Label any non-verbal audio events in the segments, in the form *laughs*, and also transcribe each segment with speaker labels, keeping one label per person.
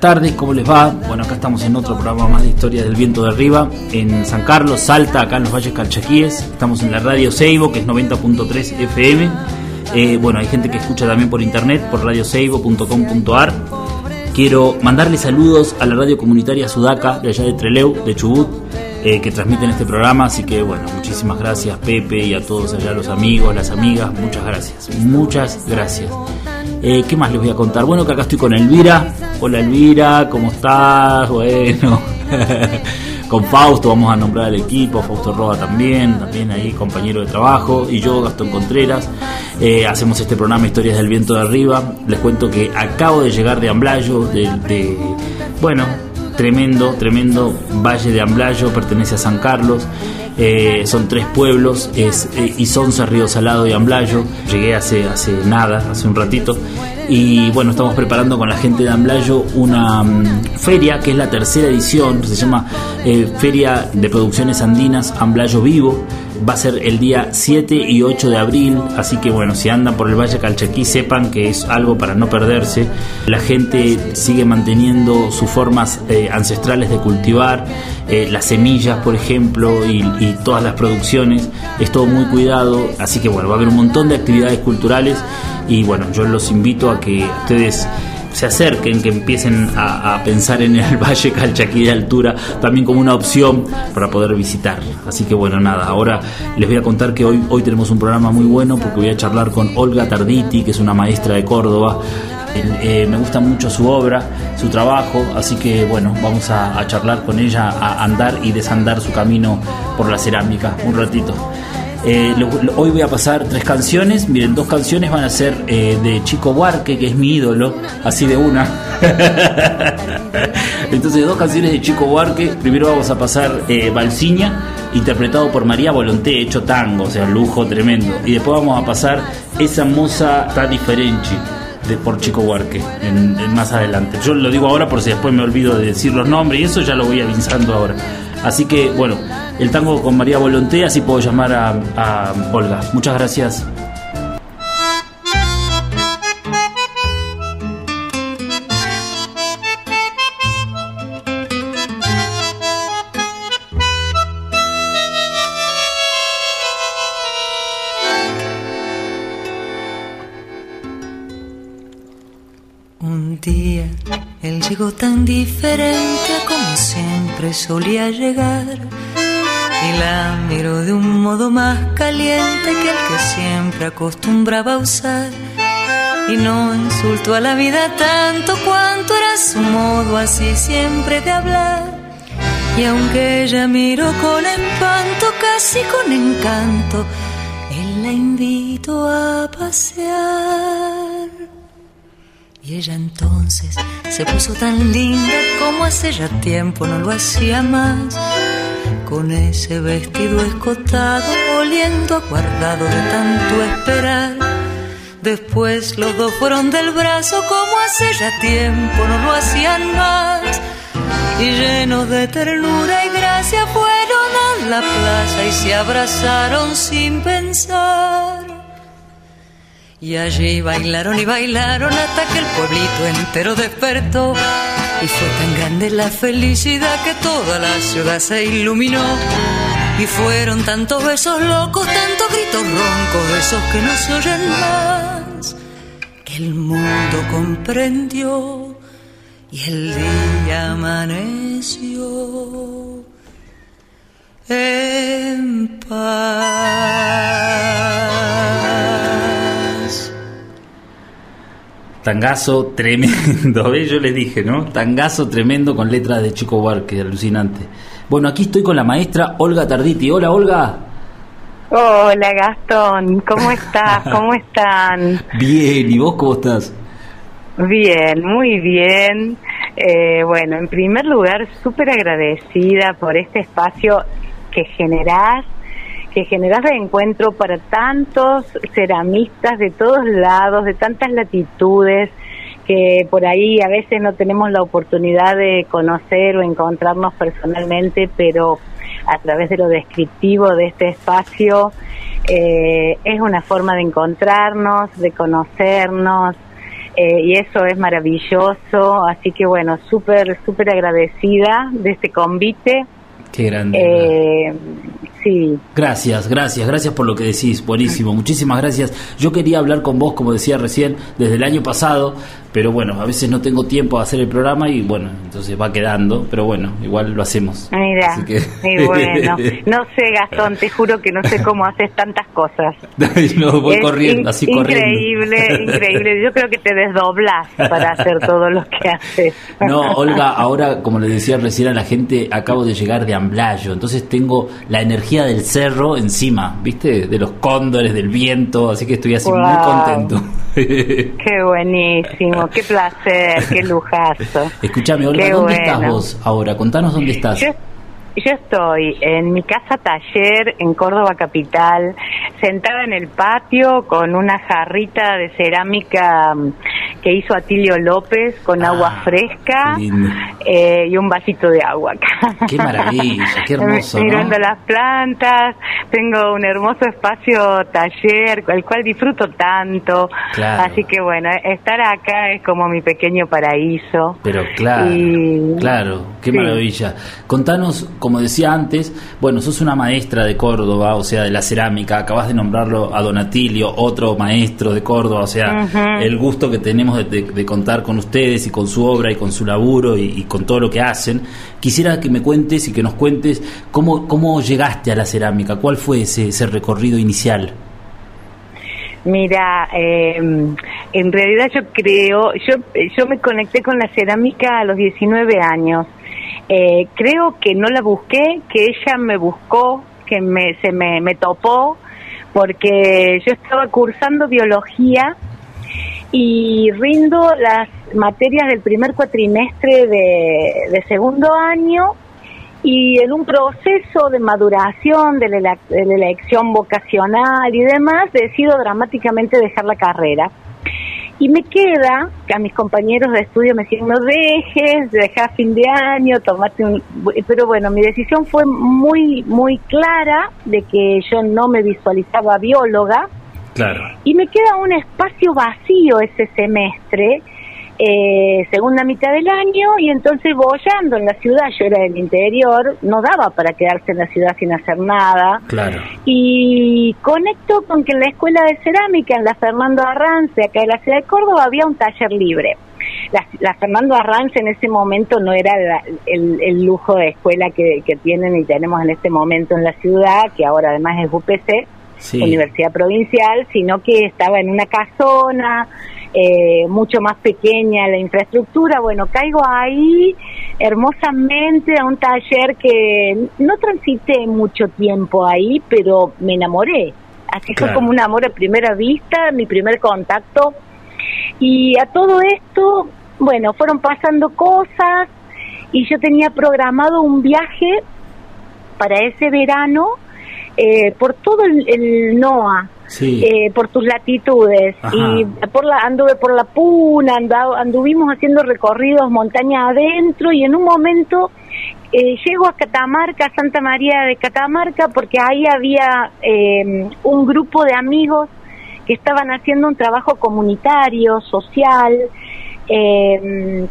Speaker 1: Tardes, ¿cómo les va? Bueno, acá estamos en otro programa más de Historias del Viento de Arriba, en San Carlos, Salta, acá en los Valles Calchaquíes. Estamos en la radio Seibo, que es 90.3 FM. Eh, bueno, hay gente que escucha también por internet, por radioseibo.com.ar. Quiero mandarle saludos a la radio comunitaria Sudaca, de allá de Treleu, de Chubut, eh, que transmiten este programa. Así que, bueno, muchísimas gracias, Pepe, y a todos allá, los amigos, las amigas. Muchas gracias. Muchas gracias. Eh, ¿Qué más les voy a contar? Bueno, que acá estoy con Elvira. Hola Elvira, ¿cómo estás? Bueno, *laughs* con Fausto vamos a nombrar al equipo, Fausto Roa también, también ahí compañero de trabajo, y yo, Gastón Contreras. Eh, hacemos este programa Historias del Viento de Arriba. Les cuento que acabo de llegar de Amblayo, de, de bueno, tremendo, tremendo Valle de Amblayo, pertenece a San Carlos. Eh, son tres pueblos, es eh, Isonza, Río Salado y Amblayo. Llegué hace, hace nada, hace un ratito. Y bueno, estamos preparando con la gente de Amblayo una mm, feria que es la tercera edición, se llama eh, Feria de Producciones Andinas Amblayo Vivo va a ser el día 7 y 8 de abril, así que bueno, si andan por el Valle Calchaquí sepan que es algo para no perderse. La gente sigue manteniendo sus formas eh, ancestrales de cultivar, eh, las semillas por ejemplo y, todas las producciones, es todo muy cuidado, así que bueno, va a haber un montón de actividades culturales y bueno, yo los invito a que ustedes se acerquen, que empiecen a, pensar en el *laughs* Valle Calchaquí de altura también como una opción para poder visitar. Así que bueno, nada, ahora les voy a contar que hoy, hoy tenemos un programa muy bueno porque voy a charlar con Olga Tarditi, que es una maestra de Córdoba. Eh, me gusta mucho su obra, su trabajo, así que bueno, vamos a, charlar con ella, a andar y desandar su camino por la cerámica un ratito. Eh, hoy voy a pasar tres canciones. Miren, dos canciones van a ser eh, de Chico Buarque, que es mi ídolo, así de una. *laughs* Entonces, dos canciones de Chico Buarque. Primero vamos a pasar Balsiña, interpretado por María Volonté, hecho tango, o sea, lujo tremendo. Y después vamos a pasar Esa moza tan diferente por Chico Buarque más adelante. Yo lo digo ahora por si después me olvido de decir los nombres y eso ya lo voy avisando ahora. Así que, bueno, el tango con María Volonté, así puedo llamar a, a Olga. Muchas gracias.
Speaker 2: Un día él llegó tan diferente como siempre solía llegar y la miró de un modo más caliente que el que siempre acostumbraba a usar. Y no insultó a la vida tanto cuanto era su modo así siempre de hablar. Y aunque ella miró con espanto, casi con encanto, él la invitó a pasear. Y ella entonces se puso tan linda como hace ya tiempo no lo hacía más con ese vestido escotado, oliendo a guardado de tanto esperar. Después los dos fueron del brazo como hace ya tiempo no lo hacían más. Y llenos de ternura y gracia fueron a la plaza y se abrazaron sin pensar. Y allí bailaron y bailaron hasta que el pueblito entero despertó y fue tan grande la felicidad que toda la ciudad se iluminó. Y fueron tantos besos locos, tantos gritos roncos, esos que no se oyen más, que el mundo comprendió y el día amaneció en paz.
Speaker 1: Tangazo tremendo, *laughs* ¿ves? yo les dije, ¿no? Tangazo tremendo con letras de Chico Buarque, alucinante. Bueno, aquí estoy con la maestra Olga Tarditi. Hola, Olga.
Speaker 3: Hola, Gastón. ¿Cómo estás? *laughs* ¿Cómo están?
Speaker 1: Bien, ¿y vos cómo estás?
Speaker 3: Bien, muy bien. Eh, bueno, en primer lugar, súper agradecida por este espacio que generás que generas de encuentro para tantos ceramistas de todos lados, de tantas latitudes, que por ahí a veces no tenemos la oportunidad de conocer o encontrarnos personalmente, pero a través de lo descriptivo de este espacio eh, es una forma de encontrarnos, de conocernos, eh, y eso es maravilloso, así que bueno, súper, súper agradecida de este convite.
Speaker 1: Qué grande.
Speaker 3: Eh, Sí.
Speaker 1: Gracias, gracias, gracias por lo que decís, buenísimo, muchísimas gracias. Yo quería hablar con vos, como decía recién, desde el año pasado, pero bueno, a veces no tengo tiempo de hacer el programa y bueno, entonces va quedando, pero bueno, igual lo hacemos.
Speaker 3: Mira, y bueno, *laughs* no sé Gastón, te juro que no sé cómo haces tantas cosas.
Speaker 1: no, voy corriendo, así
Speaker 3: corriendo. Increíble, increíble, yo creo que te desdoblas para hacer todo lo que haces.
Speaker 1: No, Olga, ahora como le decía recién a la gente, acabo de llegar de Amblayo, entonces tengo la energía del cerro encima, ¿viste? De los cóndores, del viento, así que estoy así muy contento. *laughs*
Speaker 3: Qué buenísimo qué placer, qué lujazo. *laughs*
Speaker 1: Escúchame, Olga, ¿dónde estás vos ahora? Contanos dónde estás.
Speaker 3: Yo estoy en mi casa taller en Córdoba Capital, sentada en el patio con una jarrita de cerámica mm, que hizo Atilio López con agua ah, fresca eh, y un vasito de agua.
Speaker 1: Qué maravilla, qué *laughs* hermoso.
Speaker 3: Mirando las plantas, tengo un hermoso espacio taller, el cual disfruto tanto. Así que bueno, estar acá es como mi pequeño paraíso.
Speaker 1: Pero claro, claro, qué maravilla. Contanos como decía antes, bueno, sos una maestra de Córdoba, o sea, de la cerámica, acabas de nombrarlo a Donatilio, otro maestro de Córdoba, o sea, el gusto que tenemos de, contar con ustedes y con su obra y con su laburo y, con todo lo que hacen. Quisiera que me cuentes y que nos cuentes cómo, cómo llegaste a la cerámica, cuál fue ese, ese recorrido inicial.
Speaker 3: Mira, eh, en realidad yo creo, yo, yo me conecté con la cerámica a los 19 años. Eh, creo que no la busqué, que ella me buscó, que me, se me, me topó, porque yo estaba cursando biología y rindo las materias del primer cuatrimestre de, segundo año y en un proceso de maduración de la elección vocacional y demás decido dramáticamente dejar la carrera. Y me queda, que a mis compañeros de estudio me decían, no dejes, deja fin de año, tomate un... Pero bueno, mi decisión fue muy, muy clara de que yo no me visualizaba bióloga.
Speaker 1: Claro.
Speaker 3: Y me queda un espacio vacío ese semestre eh, segunda mitad del año y entonces bollando en la ciudad, yo era del interior, no daba para quedarse en la ciudad sin hacer nada.
Speaker 1: Claro.
Speaker 3: Y conecto con que en la escuela de cerámica, en la Fernando Arrance, acá en la ciudad de Córdoba, había un taller libre. La, Fernando Arrance en ese momento no era el, lujo de escuela que, tienen y tenemos en este momento en la ciudad, que ahora además es UPC, Universidad Provincial, sino que estaba en una casona, eh, mucho más pequeña la infraestructura. Bueno, caigo ahí hermosamente a un taller que no transité mucho tiempo ahí, pero me enamoré. Así fue como un amor a primera vista, mi primer contacto. Y a todo esto, bueno, fueron pasando cosas y yo tenía programado un viaje para ese verano eh, por todo el, el NOA, eh, por tus latitudes. Y por la, anduve por la Puna, anduvimos haciendo recorridos montaña adentro y en un momento eh, llego a Catamarca, Santa María de Catamarca, porque ahí había eh, un grupo de amigos que estaban haciendo un trabajo comunitario, social,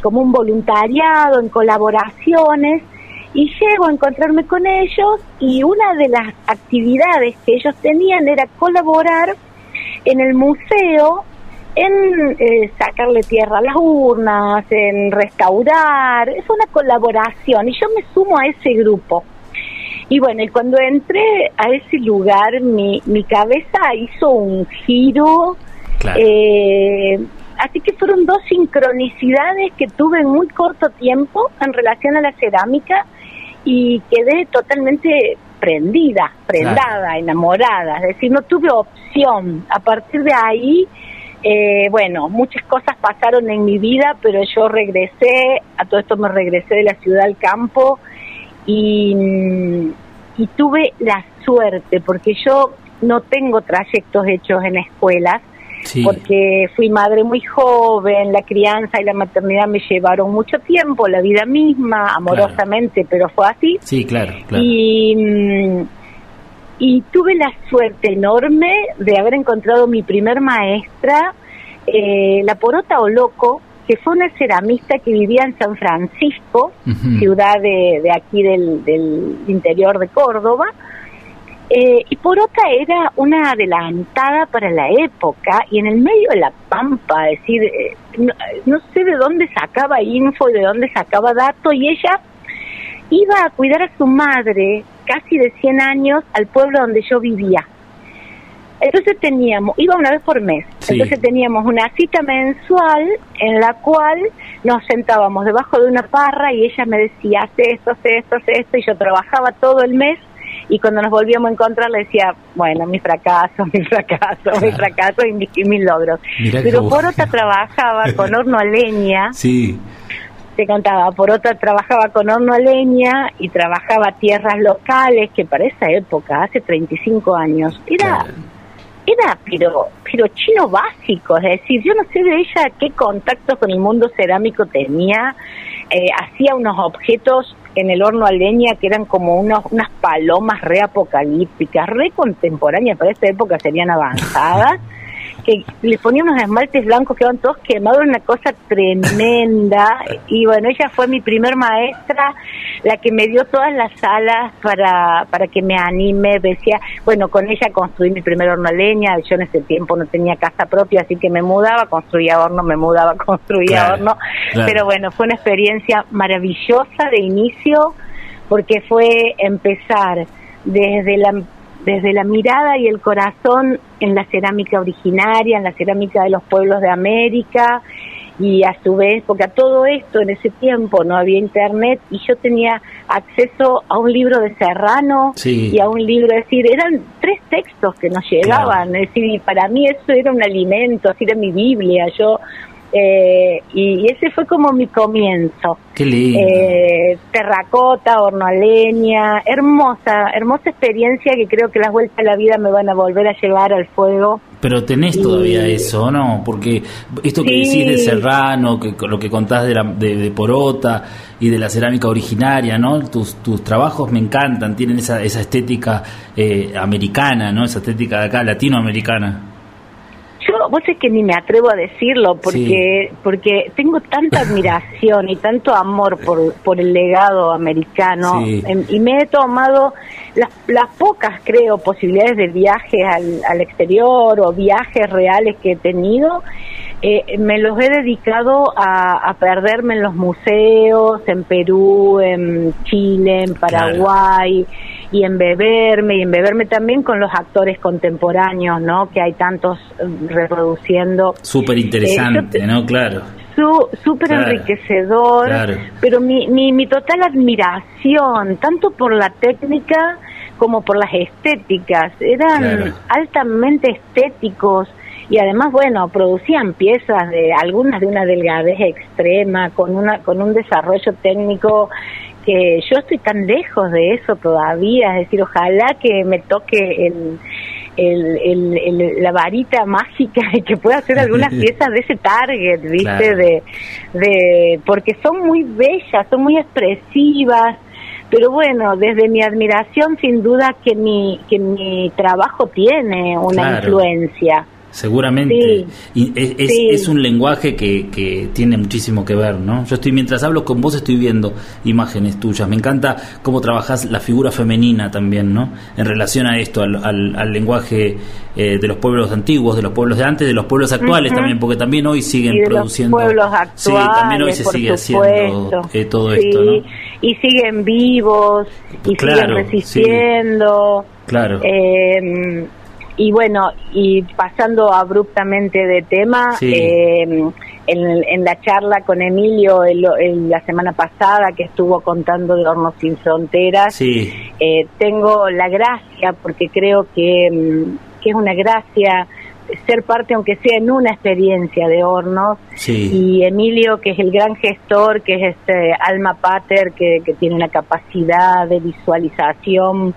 Speaker 3: como un voluntariado, en colaboraciones y llego a encontrarme con ellos y una de las actividades que ellos tenían era colaborar en el museo en eh, sacarle tierra a las urnas, en restaurar, es una colaboración y yo me sumo a ese grupo. Y bueno, y cuando entré a ese lugar, mi, mi cabeza hizo un giro eh, así que fueron dos sincronicidades que tuve en muy corto tiempo en relación a la cerámica y quedé totalmente prendida, prendada, enamorada, es decir, no tuve opción. A partir de ahí, eh, bueno, muchas cosas pasaron en mi vida, pero yo regresé, a todo esto me regresé de la ciudad al campo y, y tuve la suerte, porque yo no tengo trayectos hechos en escuelas, porque fui madre muy joven, la crianza y la maternidad me llevaron mucho tiempo, la vida misma, amorosamente, pero fue así.
Speaker 1: Sí, claro,
Speaker 3: Y, mm, y tuve la suerte enorme de haber encontrado mi primer maestra, eh, la Porota Oloco, que fue una ceramista que vivía en San Francisco, ciudad de, de aquí del, del interior de Córdoba, eh, y Porota era una adelantada para la época y en el medio de la pampa, es decir, eh, no, sé de dónde sacaba info y de dónde sacaba datos y ella iba a cuidar a su madre casi de 100 años al pueblo donde yo vivía. Entonces teníamos, iba una vez por mes, entonces teníamos una cita mensual en la cual nos sentábamos debajo de una parra y ella me decía, hace esto, hace esto, hace esto, y yo trabajaba todo el mes y cuando nos volvíamos a encontrar le decía, bueno, mi fracaso, *laughs* mi fracaso, mi fracaso y mis, logros. Pero por otra trabajaba con horno a leña. *laughs*
Speaker 1: Sí.
Speaker 3: Te contaba, por otra trabajaba con horno a leña y trabajaba tierras locales, que para esa época, hace 35 años, era... Era, pero, pero chino básico, es decir, yo no sé de ella qué contacto con el mundo cerámico tenía, eh, hacía unos objetos en el horno a leña que eran como unos, unas palomas reapocalípticas, re contemporáneas, para esta época serían avanzadas. *laughs* que le ponía unos esmaltes blancos que eran todos quemados, una cosa tremenda. *laughs* Y bueno, ella fue mi primer maestra, la que me dio todas las alas para, para que me anime. Decía, bueno, con ella construí mi primer horno a leña. Yo en ese tiempo no tenía casa propia, así que me mudaba, construía horno, me mudaba, *laughs* construía horno. Pero bueno, fue una experiencia maravillosa de inicio, porque fue empezar desde la desde la mirada y el corazón en la cerámica originaria, en la cerámica de los pueblos de América y a su vez, porque a todo esto en ese tiempo no había internet y yo tenía acceso a un libro de Serrano y a un libro, es decir, eran tres textos que nos llegaban, es decir, y para mí eso era un alimento, así era mi Biblia, yo eh, y, ese fue como mi comienzo.
Speaker 1: Qué lindo.
Speaker 3: Eh, terracota, horno a leña, hermosa, hermosa experiencia que creo que las vueltas de la vida me van a volver a llevar al fuego.
Speaker 1: Pero tenés todavía eso, ¿no? Porque esto que decís de Serrano, que, lo que contás de, la, de, Porota y de la cerámica originaria, ¿no? Tus, tus trabajos me encantan, tienen esa, esa estética eh, americana, ¿no? Esa estética de acá, latinoamericana
Speaker 3: yo, vos es que ni me atrevo a decirlo porque porque tengo tanta *laughs* admiración y tanto amor por, por el legado americano y me he tomado las, las pocas, creo, posibilidades de viajes al, al exterior o viajes reales que he tenido, eh, me los he dedicado a, perderme en los museos, en Perú, en Chile, en Paraguay y en beberme y en beberme también con los actores contemporáneos, ¿no? Que hay tantos eh, reproduciendo.
Speaker 1: Súper interesante, eh, ¿no? Claro.
Speaker 3: Súper enriquecedor, pero mi, mi, mi total admiración, tanto por la técnica como por las estéticas, eran altamente estéticos y además bueno producían piezas de algunas de una delgadez extrema con una con un desarrollo técnico que yo estoy tan lejos de eso todavía, es decir, ojalá que me toque el, el, la varita mágica y que pueda hacer algunas *laughs* piezas de ese target, ¿viste? De, de, porque son muy bellas, son muy expresivas, pero bueno, desde mi admiración, sin duda que mi, que mi trabajo tiene una influencia.
Speaker 1: Seguramente. y es, es, un lenguaje que, que, tiene muchísimo que ver, ¿no? Yo estoy, mientras hablo con vos, estoy viendo imágenes tuyas. Me encanta cómo trabajas la figura femenina también, ¿no? En relación a esto, al, al, lenguaje eh, de los pueblos antiguos, de los pueblos de antes, de los pueblos actuales también, porque también hoy siguen produciendo.
Speaker 3: pueblos actuales. Sí,
Speaker 1: también hoy se sigue haciendo eh, todo esto, ¿no?
Speaker 3: Y siguen vivos, y siguen resistiendo.
Speaker 1: Claro.
Speaker 3: Eh, y bueno, y pasando abruptamente de tema, em, en, la charla con Emilio la semana pasada que estuvo contando de Hornos Sin Fronteras, eh, tengo la gracia, porque creo que, em, que es una gracia ser parte, aunque sea en una experiencia de hornos, y Emilio, que es el gran gestor, que es este alma pater, que, que tiene una capacidad de visualización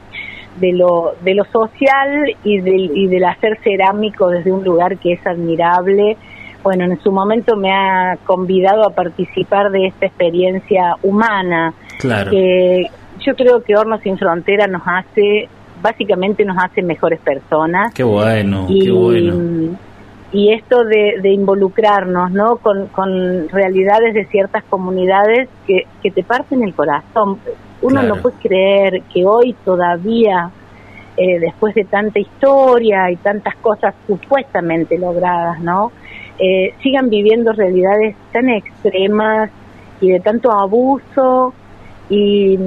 Speaker 3: de lo, de lo social y del, y del hacer cerámico desde un lugar que es admirable. Bueno, en su momento me ha convidado a participar de esta experiencia humana.
Speaker 1: Claro.
Speaker 3: Que yo creo que Hornos Sin Frontera nos hace, básicamente nos hace mejores personas.
Speaker 1: Qué bueno, y, qué bueno.
Speaker 3: Y esto de, de involucrarnos, ¿no? Con, con realidades de ciertas comunidades que, que te parten el corazón uno no puede creer que hoy todavía, eh, después de tanta historia y tantas cosas supuestamente logradas, ¿no? Eh, sigan viviendo realidades tan extremas y de tanto abuso y,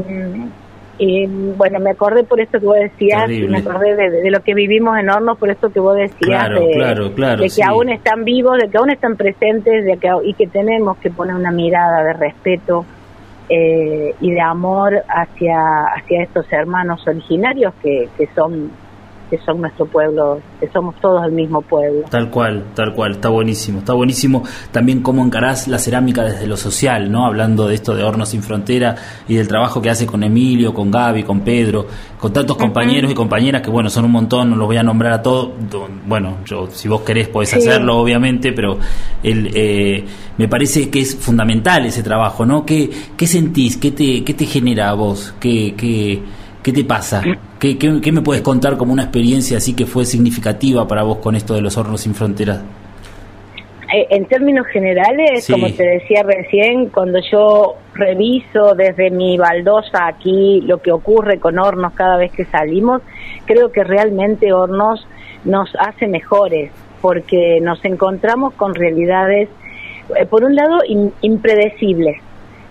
Speaker 3: bueno, me acordé por esto que vos decías, y me acordé de, lo que vivimos en Hornos, por esto que vos decías, de, que aún están vivos, de que aún están presentes de que, y que tenemos que poner una mirada de respeto eh, y de amor hacia, hacia estos hermanos originarios que, que son que son nuestro pueblo, que somos todos el mismo pueblo.
Speaker 1: Tal cual, tal cual, está buenísimo, está buenísimo también cómo encarás la cerámica desde lo social, ¿no? Hablando de esto de Hornos Sin Frontera y del trabajo que hace con Emilio, con Gaby, con Pedro, con tantos compañeros y compañeras que, bueno, son un montón, no los voy a nombrar a todos, bueno, yo, si vos querés podés hacerlo, obviamente, pero el, eh, me parece que es fundamental ese trabajo, ¿no? ¿Qué, qué sentís? ¿Qué te, qué te genera a vos? ¿Qué, qué, qué te pasa? ¿Qué, qué, me puedes contar como una experiencia así que fue significativa para vos con esto de los hornos sin fronteras?
Speaker 3: Eh, en términos generales, como te decía recién, cuando yo reviso desde mi baldosa aquí lo que ocurre con Hornos cada vez que salimos, creo que realmente Hornos nos hace mejores, porque nos encontramos con realidades, eh, por un lado, impredecibles.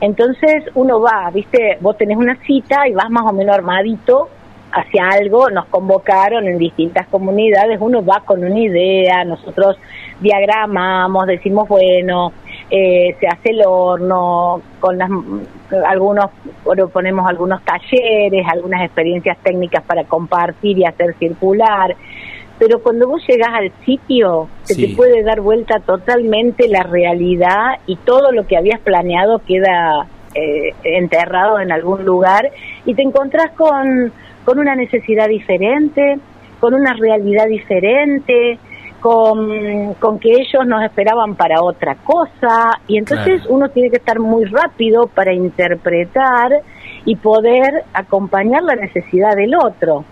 Speaker 3: Entonces uno va, viste, vos tenés una cita y vas más o menos armadito hacia algo, nos convocaron en distintas comunidades, uno va con una idea, nosotros diagramamos, decimos, bueno, eh, se hace el horno, con las, algunos, ponemos algunos talleres, algunas experiencias técnicas para compartir y hacer circular, pero cuando vos llegas al sitio, se te puede dar vuelta totalmente la realidad y todo lo que habías planeado queda eh, enterrado en algún lugar y te encontrás con con una necesidad diferente, con una realidad diferente, con, con que ellos nos esperaban para otra cosa, y entonces uno tiene que estar muy rápido para interpretar y poder acompañar la necesidad del otro.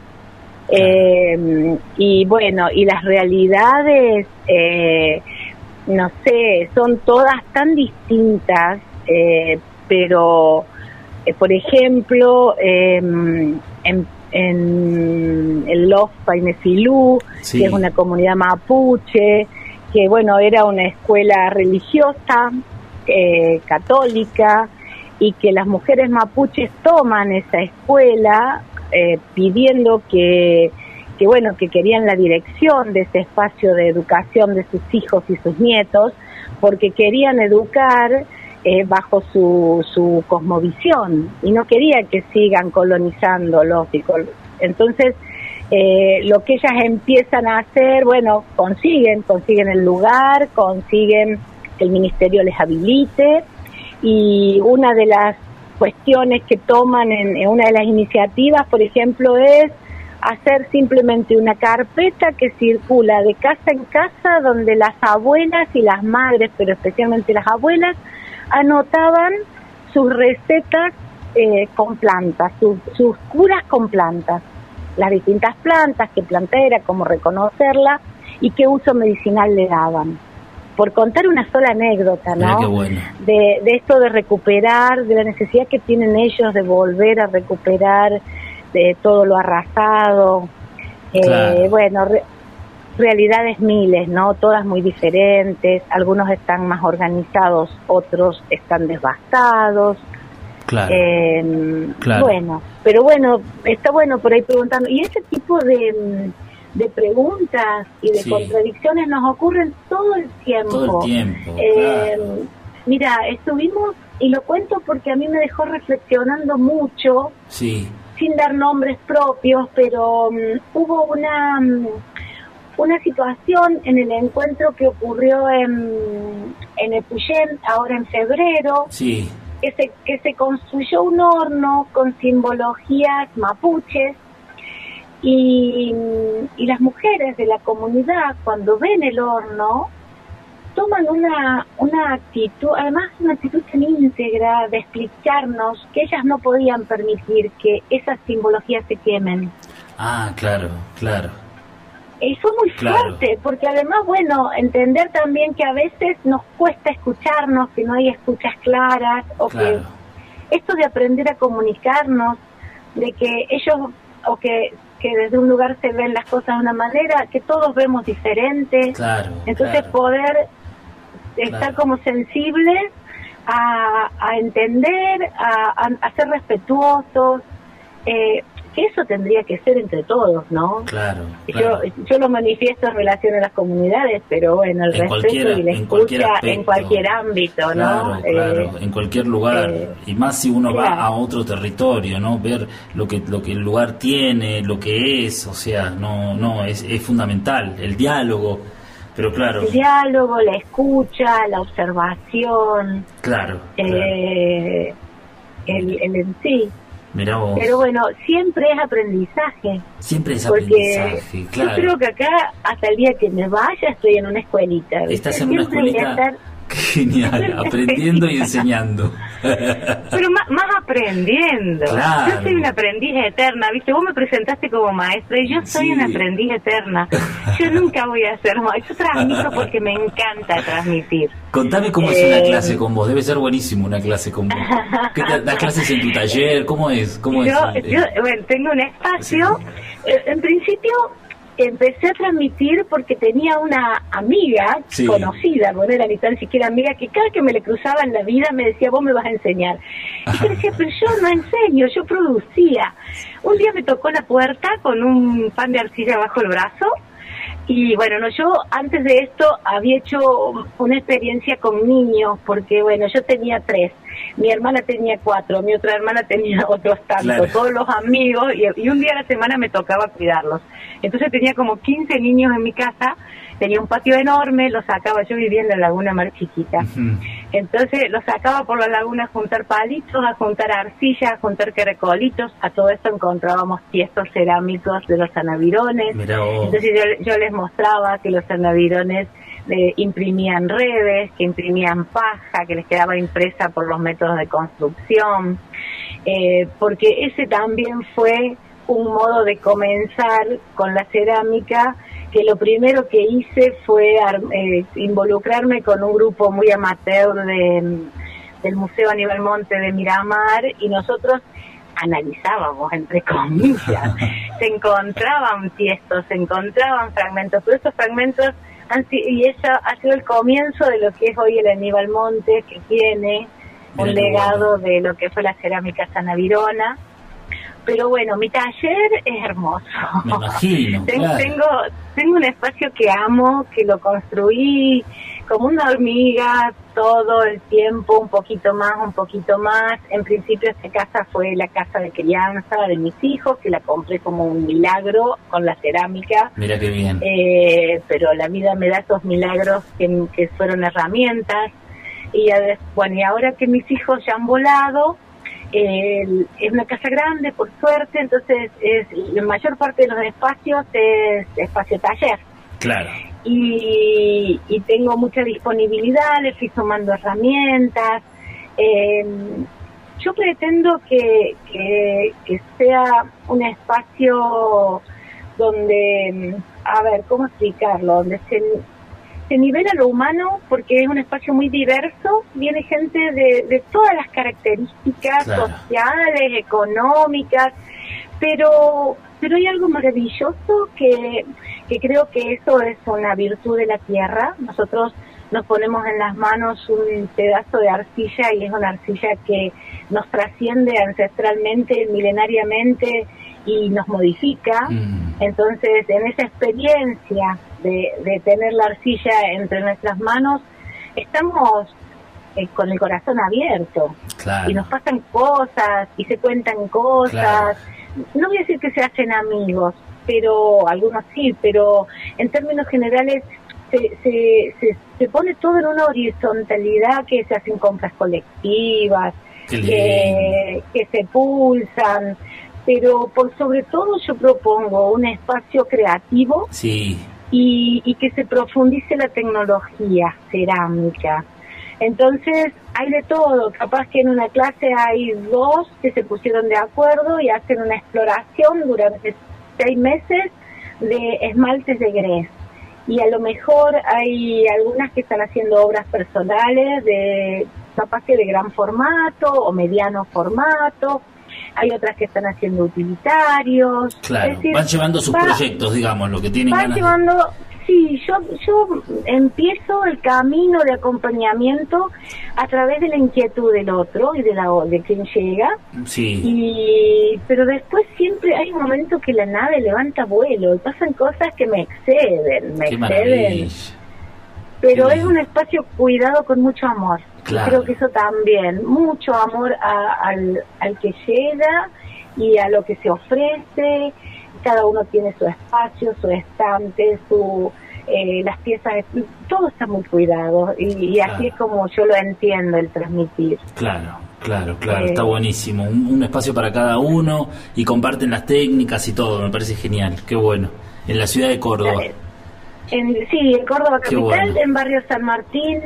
Speaker 3: Eh, y bueno, y las realidades, eh, no sé, son todas tan distintas, eh, pero, por ejemplo, en en el Los Painefilú, que es una comunidad mapuche, que bueno, era una escuela religiosa, eh, católica, y que las mujeres mapuches toman esa escuela eh, pidiendo que, que, bueno, que querían la dirección de ese espacio de educación de sus hijos y sus nietos, porque querían educar eh, bajo su, su cosmovisión y no quería que sigan colonizando los entonces eh, lo que ellas empiezan a hacer bueno consiguen consiguen el lugar consiguen que el ministerio les habilite y una de las cuestiones que toman en, en una de las iniciativas por ejemplo es hacer simplemente una carpeta que circula de casa en casa donde las abuelas y las madres, pero especialmente las abuelas, anotaban sus recetas eh, con plantas, sus, curas con plantas, las distintas plantas, qué planta era, cómo reconocerla y qué uso medicinal le daban. Por contar una sola anécdota, ¿no? de, de esto de recuperar, de la necesidad que tienen ellos de volver a recuperar de todo lo arrasado. Eh, bueno, realidades miles, ¿no? Todas muy diferentes, algunos están más organizados, otros están devastados.
Speaker 1: Em,
Speaker 3: claro. Bueno, pero bueno, está bueno por ahí preguntando, ¿y ese tipo de, de preguntas y de contradicciones nos ocurren todo el tiempo.
Speaker 1: Todo el tiempo.
Speaker 3: Eh, mira, estuvimos, y lo cuento porque a mí me dejó reflexionando mucho,
Speaker 1: sí.
Speaker 3: sin dar nombres propios, pero mm, hubo una, mm, una situación en el encuentro que ocurrió en, en Epuyén, ahora en febrero.
Speaker 1: Sí.
Speaker 3: Que se, que se construyó un horno con simbologías mapuches y, las mujeres de la comunidad, cuando ven el horno, toman una, una actitud, además una actitud tan íntegra de explicarnos que ellas no podían permitir que esas simbologías se quemen.
Speaker 1: Ah, claro, claro.
Speaker 3: Y fue muy fuerte, porque además, bueno, entender también que a veces nos cuesta escucharnos, que no hay escuchas claras, o que esto de aprender a comunicarnos, de que ellos, o que que desde un lugar se ven las cosas de una manera, que todos vemos diferente.
Speaker 1: Claro,
Speaker 3: Entonces poder estar como sensibles a, a entender, a, a, ser respetuosos, eh, que eso tendría que ser entre todos, ¿no?
Speaker 1: Claro.
Speaker 3: Yo, yo lo manifiesto en relación a las comunidades, pero bueno, el respeto y la escucha en cualquier ámbito, ¿no?
Speaker 1: Claro, en cualquier lugar. Eh, y más si uno va a otro territorio, ¿no? Ver lo que, lo que el lugar tiene, lo que es, o sea, no, no, es, es fundamental, el diálogo. Pero claro.
Speaker 3: El diálogo, la escucha, la observación.
Speaker 1: Claro.
Speaker 3: Eh, El, el en sí.
Speaker 1: Pero
Speaker 3: bueno, siempre es aprendizaje.
Speaker 1: Siempre es aprendizaje, claro.
Speaker 3: Yo creo que acá, hasta el día que me vaya, estoy en una escuelita.
Speaker 1: Estás en una escuelita. Genial, *laughs* aprendiendo y enseñando.
Speaker 3: Pero más, más aprendiendo. Yo soy una aprendiz eterna, ¿viste? Vos me presentaste como maestra y yo soy una aprendiz eterna. Yo nunca voy a ser maestra. Yo transmito porque me encanta transmitir.
Speaker 1: Contame cómo es una eh, clase con vos. Debe ser buenísimo una clase con vos. ¿Qué ¿Das *laughs* clases en tu taller? ¿Cómo es? ¿Cómo
Speaker 3: yo, yo bueno, tengo un espacio. Eh, en principio empecé a transmitir porque tenía una amiga conocida, no era ni tan siquiera amiga, que cada que me le cruzaba en la vida me decía, vos me vas a enseñar. Y yo decía, pero yo no enseño, yo producía. Un día me tocó la puerta con un pan de arcilla bajo el brazo y bueno, no, yo antes de esto había hecho una experiencia con niños, porque bueno, yo tenía tres, mi hermana tenía cuatro, mi otra hermana tenía *laughs* otros tantos, todos los amigos, y, un día a la semana me tocaba cuidarlos. Entonces tenía como 15 niños en mi casa, tenía un patio enorme, los sacaba, yo vivía en la laguna más chiquita. Entonces los sacaba por la laguna a juntar palitos, a juntar arcillas, a juntar querecolitos, a todo esto encontrábamos tiestos cerámicos de los anavirones. Entonces yo, yo, les mostraba que los anavirones eh, imprimían redes, que imprimían paja, que les quedaba impresa por los métodos de construcción, eh, porque ese también fue un modo de comenzar con la cerámica que lo primero que hice fue eh, involucrarme con un grupo muy amateur de, del Museo Aníbal Monte de Miramar y nosotros analizábamos, entre comillas, *laughs* se encontraban tiestos, se encontraban fragmentos, pero esos fragmentos han, y eso ha sido el comienzo de lo que es hoy el Aníbal Monte, que tiene un legado de lo que fue la cerámica sanavirona pero bueno, mi taller es hermoso.
Speaker 1: Me imagino. *laughs*
Speaker 3: tengo, tengo, un espacio que amo, que lo construí como una hormiga todo el tiempo, un poquito más, un poquito más. En principio esta casa fue la casa de crianza de mis hijos, que la compré como un milagro con la cerámica.
Speaker 1: Mira qué bien.
Speaker 3: Eh, pero la vida me da esos milagros que, que fueron herramientas. Y, bueno, y ahora que mis hijos ya han volado, es una casa grande, por suerte, entonces es, la mayor parte de los espacios es espacio taller.
Speaker 1: Claro.
Speaker 3: Y, tengo mucha disponibilidad, le estoy sumando herramientas. Em, yo pretendo que, que, sea un espacio donde, a ver, ¿cómo explicarlo? Donde se, se nivela lo humano porque es un espacio muy diverso, viene gente de, de todas las características sociales, económicas, pero pero hay algo maravilloso que, que creo que eso es una virtud de la tierra. Nosotros nos ponemos en las manos un pedazo de arcilla y es una arcilla que nos trasciende ancestralmente, milenariamente y nos modifica.
Speaker 1: Mm.
Speaker 3: Entonces, en esa experiencia de, de tener la arcilla entre nuestras manos, estamos eh, con el corazón abierto
Speaker 1: Claro.
Speaker 3: y nos pasan cosas y se cuentan cosas.
Speaker 1: Claro.
Speaker 3: No voy a decir que se hacen amigos, pero algunos sí, pero en términos generales se, se, se, se pone todo en una horizontalidad que se hacen compras colectivas, que, que se pulsan, pero por sobre todo yo propongo un espacio creativo
Speaker 1: Sí,
Speaker 3: y, y que se profundice la tecnología cerámica. Entonces, hay de todo. Capaz que en una clase hay dos que se pusieron de acuerdo y hacen una exploración durante seis meses de esmaltes de grés. Y a lo mejor hay algunas que están haciendo obras personales de capaz que de gran formato o mediano formato. Hay otras que están haciendo utilitarios.
Speaker 1: claro.
Speaker 3: Decir,
Speaker 1: Van llevando sus
Speaker 3: va-
Speaker 1: proyectos, digamos, lo que tienen
Speaker 3: van
Speaker 1: ganas de-
Speaker 3: llevando sí yo yo empiezo el camino de acompañamiento a través de la inquietud del otro y de la de quien llega
Speaker 1: Sí,
Speaker 3: y pero después siempre hay un momento que la nave levanta vuelo y pasan cosas que me exceden me
Speaker 1: qué
Speaker 3: exceden
Speaker 1: maravilla.
Speaker 3: pero es un espacio cuidado con mucho amor.
Speaker 1: Claro.
Speaker 3: Creo que eso también, mucho amor a- al, al que llega y a lo que se ofrece. Cada uno tiene su espacio, su estante, su eh, las piezas, todo está muy cuidado y, y así es como yo lo entiendo el transmitir.
Speaker 1: Claro, claro, claro,
Speaker 3: Eh,
Speaker 1: está buenísimo. Un, un espacio para cada uno y comparten las técnicas y todo, me parece genial, qué bueno. En la ciudad de Córdoba.
Speaker 3: Eh, En, sí, en Córdoba Capital,
Speaker 1: bueno.
Speaker 3: en Barrio San Martín.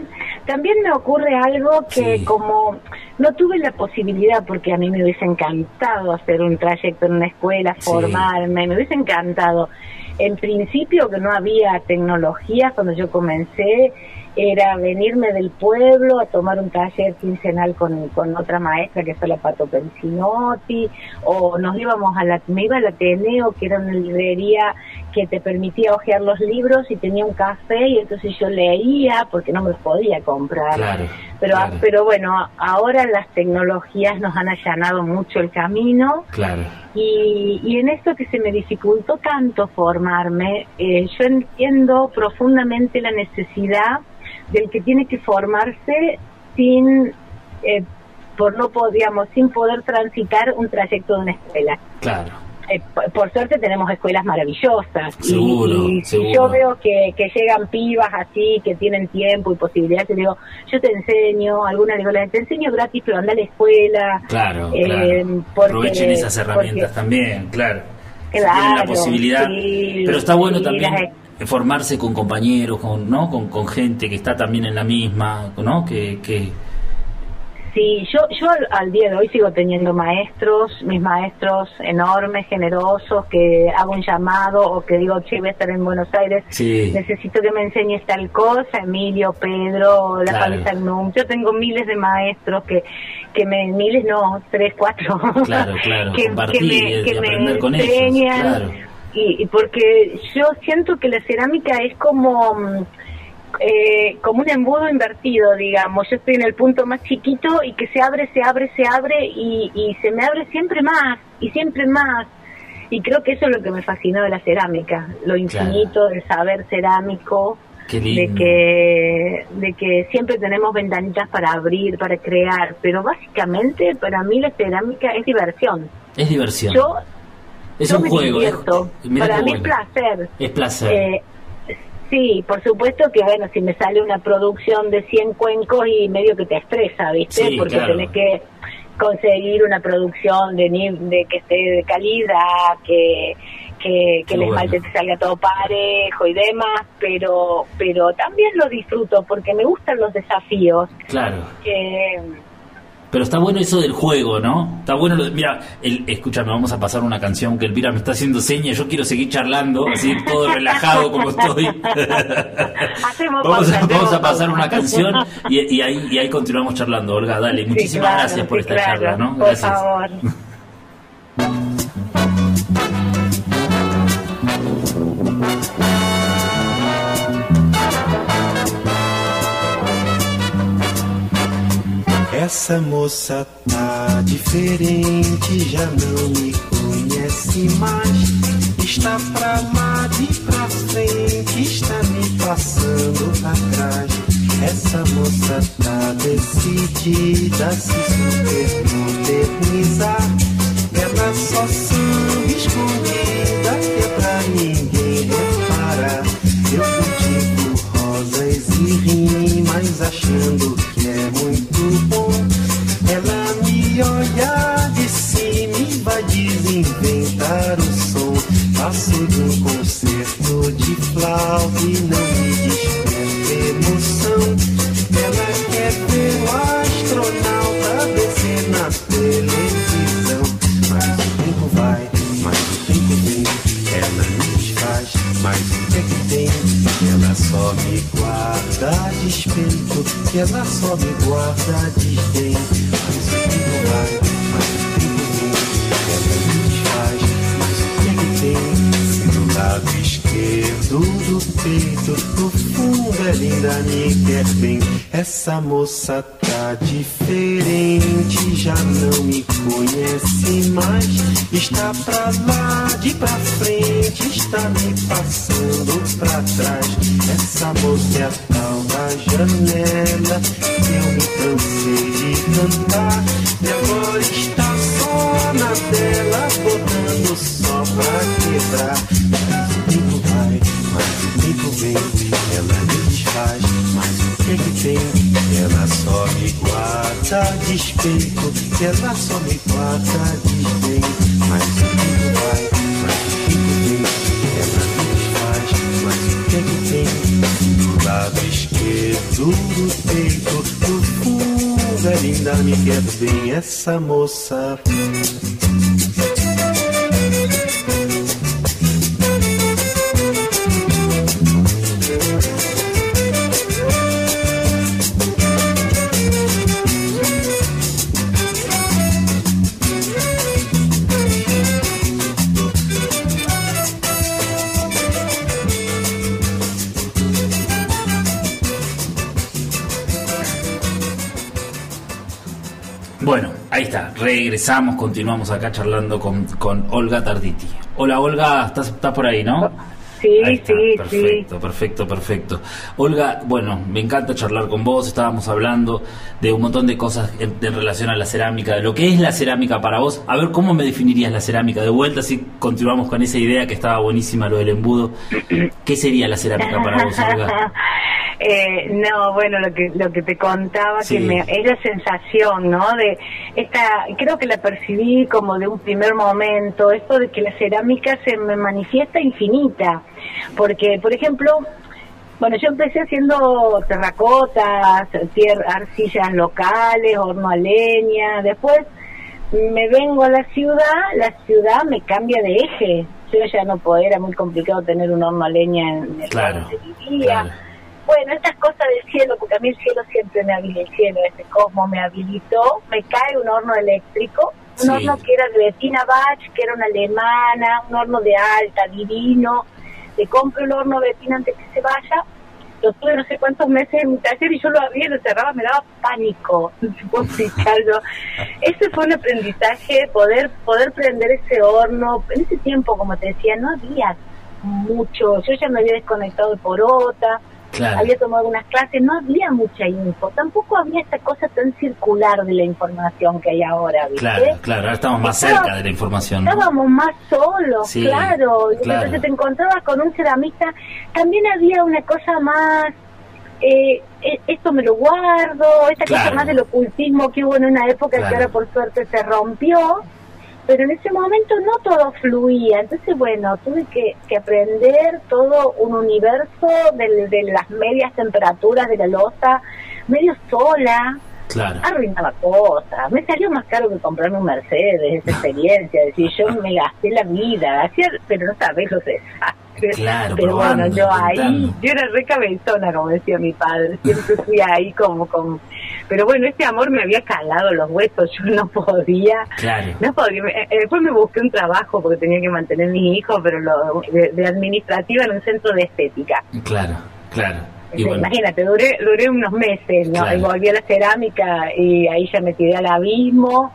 Speaker 3: También me ocurre algo que
Speaker 1: Sí.
Speaker 3: como no tuve la posibilidad, porque a mí me hubiese encantado hacer un trayecto en una escuela,
Speaker 1: Sí.
Speaker 3: formarme, me hubiese encantado. En principio que no había tecnología cuando yo comencé, era venirme del pueblo a tomar un taller quincenal con, con otra maestra que fue la Pato Pensinotti, o nos íbamos a la, me iba al Ateneo, que era una librería que te permitía hojear los libros y tenía un café y entonces yo leía porque no me los podía comprar.
Speaker 1: Claro,
Speaker 3: Pero,
Speaker 1: claro.
Speaker 3: pero bueno, ahora las tecnologías nos han allanado mucho el camino
Speaker 1: Claro,
Speaker 3: y, y en esto que se me dificultó tanto formarme, eh, yo entiendo profundamente la necesidad del que tiene que formarse sin, eh, por no podíamos, sin poder transitar un trayecto de una escuela.
Speaker 1: claro.
Speaker 3: Eh, por, por suerte tenemos escuelas maravillosas y-
Speaker 1: Seguro,
Speaker 3: y, si
Speaker 1: seguro.
Speaker 3: yo veo que, que llegan pibas así, que tienen tiempo y posibilidades, le digo, yo te enseño, alguna le digo, te enseño gratis, pero anda a la escuela.
Speaker 1: Claro,
Speaker 3: Eh,
Speaker 1: claro.
Speaker 3: porque-
Speaker 1: Aprovechen esas herramientas
Speaker 3: porque-
Speaker 1: también, claro. Si
Speaker 3: Claro,
Speaker 1: tienen la posibilidad.
Speaker 3: sí,
Speaker 1: Pero está bueno
Speaker 3: sí,
Speaker 1: también
Speaker 3: las-
Speaker 1: formarse con compañeros, con, ¿no? Con, con gente que está también en la misma, ¿no? Que, que
Speaker 3: Sí, yo, yo al, al día de hoy sigo teniendo maestros, mis maestros enormes, generosos, que hago un llamado o que digo, che, voy a estar en Buenos Aires,
Speaker 1: Sí.
Speaker 3: necesito que me enseñes tal cosa, Emilio, Pedro, la
Speaker 1: Claro.
Speaker 3: cabeza Gnum. Yo tengo miles de maestros que, que me, miles no, tres, cuatro,
Speaker 1: Claro, claro, *laughs*
Speaker 3: que, me, que me
Speaker 1: ellos,
Speaker 3: enseñan.
Speaker 1: claro.
Speaker 3: Y, y porque yo siento que la cerámica es como... eh, como un embudo invertido, digamos. Yo estoy en el punto más chiquito y que se abre, se abre, se abre y, y se me abre siempre más y siempre más. Y creo que eso es lo que me fascinó de la cerámica, lo infinito del saber cerámico, de que, de que siempre tenemos ventanitas para abrir, para crear, pero básicamente para mí la cerámica es diversión.
Speaker 1: Es diversión.
Speaker 3: Yo,
Speaker 1: es
Speaker 3: yo
Speaker 1: un
Speaker 3: me
Speaker 1: juego.
Speaker 3: divierto. para mí
Speaker 1: bueno.
Speaker 3: es placer.
Speaker 1: Es placer.
Speaker 3: Eh, sí, por supuesto que, bueno, si me sale una producción de 100 cuencos y medio que te estresa, ¿viste?
Speaker 1: Sí,
Speaker 3: Porque
Speaker 1: claro.
Speaker 3: tenés que conseguir una producción de, de que esté de calidad, que que, que el esmalte
Speaker 1: bueno.
Speaker 3: te salga todo parejo y demás, pero pero también lo disfruto porque me gustan los desafíos.
Speaker 1: Claro.
Speaker 3: Eh,
Speaker 1: Pero está bueno eso del juego, ¿no? Está bueno lo de, mira, el, escúchame, vamos a pasar una canción que el Pira me está haciendo señas, yo quiero seguir charlando, así todo relajado como estoy. *laughs*
Speaker 3: Hacemos
Speaker 1: vamos,
Speaker 3: pausa,
Speaker 1: a, vamos a pasar
Speaker 3: pausa.
Speaker 1: una canción y, y ahí, y ahí continuamos charlando. Olga, dale,
Speaker 3: sí,
Speaker 1: muchísimas
Speaker 3: claro,
Speaker 1: gracias por
Speaker 3: sí,
Speaker 1: esta
Speaker 3: claro,
Speaker 1: charla, ¿no?
Speaker 3: Por
Speaker 1: Gracias.
Speaker 3: favor. *laughs*
Speaker 4: Essa moça tá diferente, já não me conhece mais. Está pra lá de pra frente, está me passando atrás. Essa moça tá decidida a se super modernizar. Ela só samba escondida, que é pra ninguém reparar. Eu cultivo rosas e rimas, achando que é De um concerto de flauta e não me desperta emoção. Ela quer ver o astronauta descer na televisão. Mas o tempo vai, mas o tempo vem. Ela me desfaz, mas o que é que tem? Ela só me guarda despeito, ela só me guarda desdém. Mas o tempo vai, peito, no fundo ela ainda me quer bem. Essa moça tá diferente, já não me conhece mais. Está pra lá, de pra frente, está me passando pra trás. Essa moça é a tal da janela, eu me cansei de cantar. E agora está só na tela, botando só pra quebrar. Ela me desfaz, mas o que que tem? Ela só me guarda despeito, ela só me guarda desdém. Mas o tempo vai, mas o tempo vem, ela me desfaz, mas o que que tem? Do lado esquerdo do peito, do fundo, ela ainda me quer bem, essa moça.
Speaker 1: Regresamos, continuamos acá charlando con, con Olga Tarditi. Hola Olga, estás, estás por ahí, ¿no?
Speaker 3: Sí,
Speaker 1: Ahí está,
Speaker 3: sí,
Speaker 1: perfecto, perfecto, perfecto. Olga, bueno, me encanta charlar con vos. Estábamos hablando de un montón de cosas en, en relación a la cerámica, de lo que es la cerámica para vos. A ver, ¿cómo me definirías la cerámica? De vuelta, si continuamos con esa idea que estaba buenísima, lo del embudo. ¿Qué sería la cerámica para vos, Olga? *laughs*
Speaker 3: Eh, no, bueno, lo que lo que te contaba
Speaker 1: Sí.
Speaker 3: que me esa sensación, ¿no? De esta, creo que la percibí como de un primer momento, esto de que la cerámica se me manifiesta infinita, porque, por ejemplo, bueno, yo empecé haciendo terracotas, arcillas locales, horno a leña, después me vengo a la ciudad, la ciudad me cambia de eje. Yo ya no puedo, era muy complicado tener un horno a leña en el
Speaker 1: Claro,
Speaker 3: vivía.
Speaker 1: claro.
Speaker 3: Bueno, estas cosas del cielo, porque a mí el cielo siempre me habilitó, el cielo, ese cosmos me habilitó, me cae un horno eléctrico, un
Speaker 1: Sí.
Speaker 3: horno que era de Bettina Bach, que era una alemana, un horno de alta, divino. Le compro el horno a Bettina antes que se vaya, lo tuve no sé cuántos meses en mi taller y yo lo abría y lo cerraba, me daba pánico, *laughs* no se puedo explicarlo. Ese fue un aprendizaje, poder poder prender ese horno. En ese tiempo, como te decía, no había mucho, yo ya me había desconectado de Porota,
Speaker 1: Claro.
Speaker 3: había tomado unas clases, no había mucha info, tampoco había esta cosa tan circular de la información que hay ahora, ¿viste?
Speaker 1: Claro, claro, ahora estamos más
Speaker 3: Estaba-
Speaker 1: cerca de la información. ¿no?
Speaker 3: Estábamos más solos,
Speaker 1: Sí,
Speaker 3: claro.
Speaker 1: Claro.
Speaker 3: Entonces te encontrabas con un ceramista. También había una cosa más. Eh, eh, esto me lo guardo, esta
Speaker 1: Claro.
Speaker 3: cosa más del ocultismo que hubo en una época
Speaker 1: Claro.
Speaker 3: que ahora por suerte se rompió, pero en ese momento no todo fluía. Entonces, bueno, tuve que, que aprender todo un universo del- de las medias temperaturas de la losa, medio sola,
Speaker 1: Claro.
Speaker 3: arruinaba cosas. Me salió más caro que comprarme un Mercedes, esa experiencia. Es decir, yo me gasté la vida, hacía, pero no sabés los desastres.
Speaker 1: Claro,
Speaker 3: pero bueno, yo ahí, yo era re cabezona, como decía mi padre. Siempre fui ahí como con. Pero bueno, ese amor me había calado los huesos, yo no podía.
Speaker 1: Claro.
Speaker 3: No podía. Eh, Después me busqué un trabajo porque tenía que mantener mis hijos, pero lo, de, de administrativa en un centro de estética.
Speaker 1: Claro, claro.
Speaker 3: Imagínate, duré, duré unos meses, ¿no? Y volví a la cerámica y ahí ya me tiré al abismo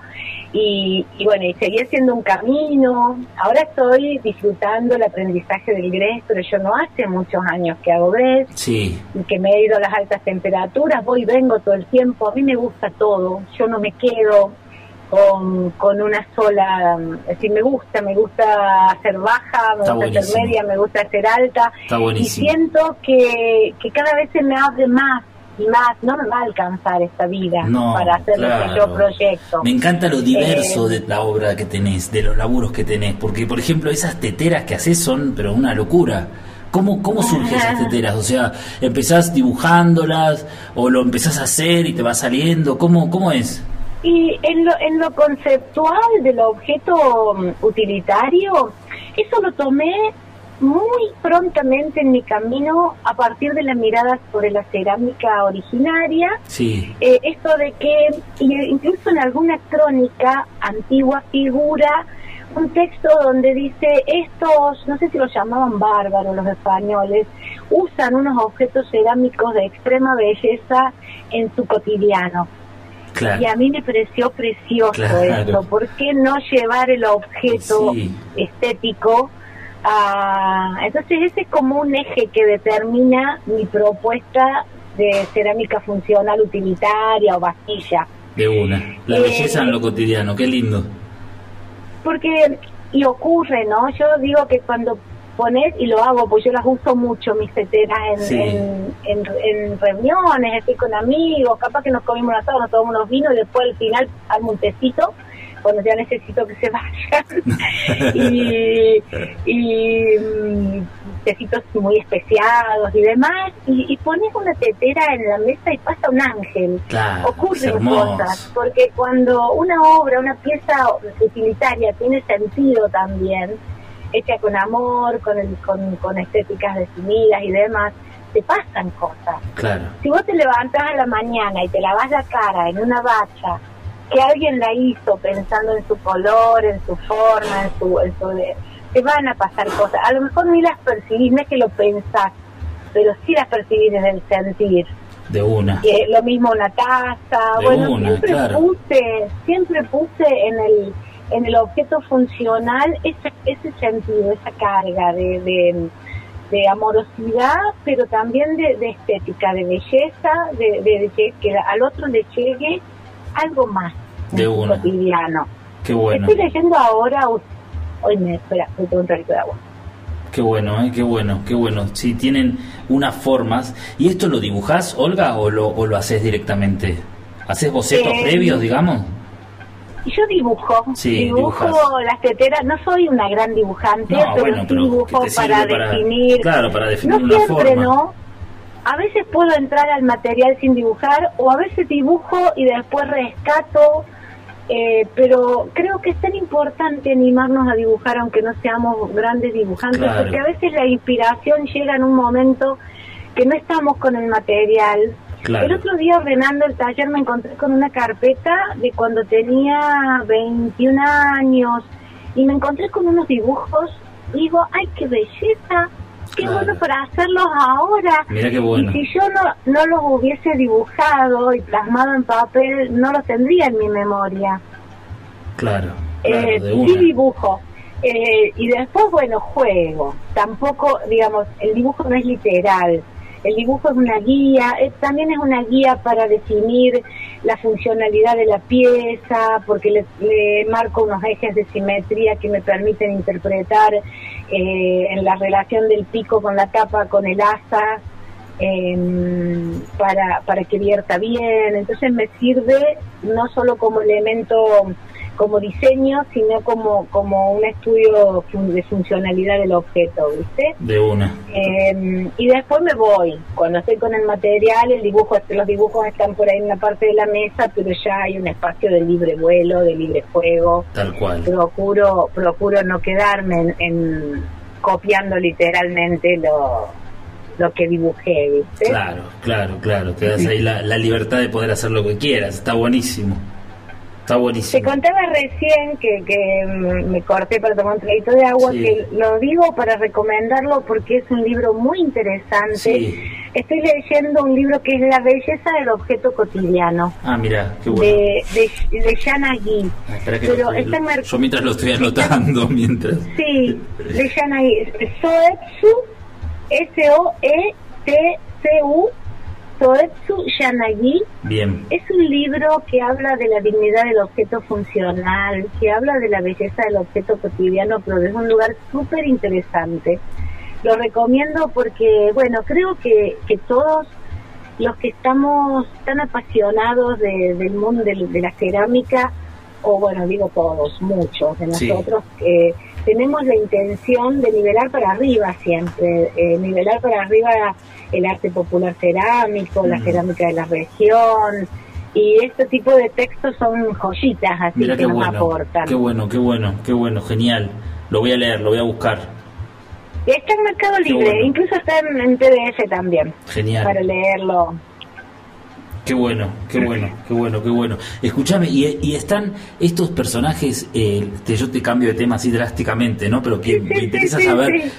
Speaker 3: y, bueno, y seguí haciendo un camino. Ahora estoy disfrutando el aprendizaje del grés, pero yo no hace muchos años que hago grés,
Speaker 1: sí.
Speaker 3: que me he ido a las altas temperaturas, voy y vengo todo el tiempo, a mí me gusta todo, yo no me quedo con, con una sola, es decir, me gusta, me gusta hacer baja, me gusta hacer media, me gusta hacer alta, y siento que, que cada vez se me abre más y más, no me va a alcanzar esta vida para hacer lo que yo proyecto.
Speaker 1: Me encanta lo diverso eh, de la obra que tenés, de los laburos que tenés, porque por ejemplo esas teteras que haces son pero una locura. ¿Cómo, ¿Cómo surgen esas teteras? O sea, ¿empezás dibujándolas o lo empezás a hacer y te va saliendo? ¿Cómo, cómo es?
Speaker 3: Y en lo, en lo conceptual del objeto mm, utilitario, eso lo tomé muy prontamente en mi camino a partir de la mirada sobre la cerámica originaria.
Speaker 1: Sí.
Speaker 3: Eh, esto de que incluso en alguna crónica antigua figura un texto donde dice estos, no sé si los llamaban bárbaros los españoles, usan unos objetos cerámicos de extrema belleza en su cotidiano. Y a mí me pareció precioso esto. ¿Por qué no llevar el objeto estético Ah, entonces ese es como un eje que determina mi propuesta de cerámica funcional utilitaria o vastilla.
Speaker 1: De una. La eh, belleza en lo cotidiano, qué lindo.
Speaker 3: Porque, y ocurre, ¿no? Yo digo que cuando pones, y lo hago, pues yo las uso mucho, mis teteras, en, en, reuniones, estoy con amigos, capaz que nos comimos un asado, nos tomamos unos vinos y después al final al un cuando ya necesito que se vayan *laughs* y, y mm, tecitos muy especiados y demás. Y, pones una tetera en la mesa y pasa un ángel. Ocurren cosas porque cuando una obra una pieza utilitaria tiene sentido también hecha con amor con, el, con, con estéticas definidas y demás te pasan cosas.
Speaker 1: Claro.
Speaker 3: Si vos te levantás a la mañana y te lavas la cara en una bacha que alguien la hizo pensando en su color, en su forma, en su, en su te van a pasar cosas. A lo mejor ni las percibís, no es que lo pensás, pero sí las percibís desde el sentir.
Speaker 1: De una.
Speaker 3: lo mismo una taza. bueno, siempre puse, siempre puse en el en el objeto funcional ese, ese sentido, esa carga de, de, amorosidad, pero también de, estética, de belleza, de, que al otro le llegue algo más
Speaker 1: de uno.
Speaker 3: cotidiano.
Speaker 1: Qué bueno.
Speaker 3: Estoy leyendo ahora, hoy me espera, voy un de agua.
Speaker 1: Qué bueno, ¿eh? qué bueno, qué bueno. Si tienen unas formas. ¿Y esto lo dibujás, Olga, o lo, o lo haces directamente? ¿Haces bocetos eh, previos, digamos?
Speaker 3: Yo dibujo,
Speaker 1: sí,
Speaker 3: dibujo las teteras, no soy una gran dibujante, pero sí dibujo para, definir.
Speaker 1: Claro, para definir
Speaker 3: no siempre, ¿no? a veces puedo entrar al material sin dibujar o a veces dibujo y después rescato, eh, pero creo que es tan importante animarnos a dibujar aunque no seamos grandes dibujantes, porque a veces la inspiración llega en un momento que no estamos con el material. El otro día ordenando el taller me encontré con una carpeta de cuando tenía 21 años y me encontré con unos dibujos. Digo, ay, qué belleza, qué bueno para hacerlos ahora.
Speaker 1: Mira qué bueno.
Speaker 3: Y si yo no, no los hubiese dibujado y plasmado en papel, no los tendría en mi memoria.
Speaker 1: Claro.
Speaker 3: Eh, sí dibujo. Eh, y después, bueno, juego. Tampoco, digamos, el dibujo no es literal. El dibujo es una guía, eh, también es una guía para definir la funcionalidad de la pieza, porque le, marco unos ejes de simetría que me permiten interpretar eh, en la relación del pico con la tapa, con el asa, em, para, para que vierta bien. Entonces me sirve no solo como elemento como diseño, sino como, como un estudio de funcionalidad del objeto, ¿viste?
Speaker 1: De una.
Speaker 3: Em, y después me voy. Cuando estoy con el material, el dibujo, los dibujos están por ahí en la parte de la mesa, pero ya hay un espacio de libre vuelo, de libre juego.
Speaker 1: Tal cual.
Speaker 3: Procuro, procuro no quedarme en, copiando literalmente lo, lo que dibujé, ¿viste?
Speaker 1: Claro, claro, claro. Te das ahí la, la libertad de poder hacer lo que quieras. Está buenísimo. Está buenísimo.
Speaker 3: Te contaba recién que, que mm, me corté para tomar un traguito de agua,
Speaker 1: Sí.
Speaker 3: que lo digo para recomendarlo porque es un libro muy interesante.
Speaker 1: Sí.
Speaker 3: Estoy leyendo un libro que es La belleza del objeto cotidiano,
Speaker 1: Ah, mira, qué bueno.
Speaker 3: de, de, de Gui.
Speaker 1: Ah,
Speaker 3: Pero
Speaker 1: lo estoy-
Speaker 3: mer-
Speaker 1: yo mientras lo estoy anotando, *laughs* mientras.
Speaker 3: Sí, de Yana Gui. Soetsu, S-O-E-T-C-U, Soetsu Yanagi.
Speaker 1: Bien.
Speaker 3: Es un libro que habla de la dignidad del objeto funcional, que habla de la belleza del objeto cotidiano, pero desde un lugar súper interesante. Lo recomiendo porque, bueno, creo que, que todos los que estamos tan apasionados de- del mundo de, de la cerámica, o bueno, digo todos, muchos de
Speaker 1: Sí.
Speaker 3: nosotros, eh, tenemos la intención de nivelar para arriba siempre, eh, nivelar para arriba el arte popular cerámico, la
Speaker 1: Mm.
Speaker 3: cerámica de la región, y este tipo de textos son joyitas así que nos
Speaker 1: bueno.
Speaker 3: aportan.
Speaker 1: Qué bueno, qué bueno, qué bueno, genial. Lo voy a leer, lo voy a buscar.
Speaker 3: Está en Mercado Libre,
Speaker 1: bueno.
Speaker 3: incluso está en, en PDF también,
Speaker 1: Genial.
Speaker 3: para leerlo.
Speaker 1: Qué bueno, qué bueno, qué bueno, qué bueno. Escúchame, y, y están estos personajes, eh, que yo te cambio de tema así drásticamente, ¿no? Pero que me interesa saber,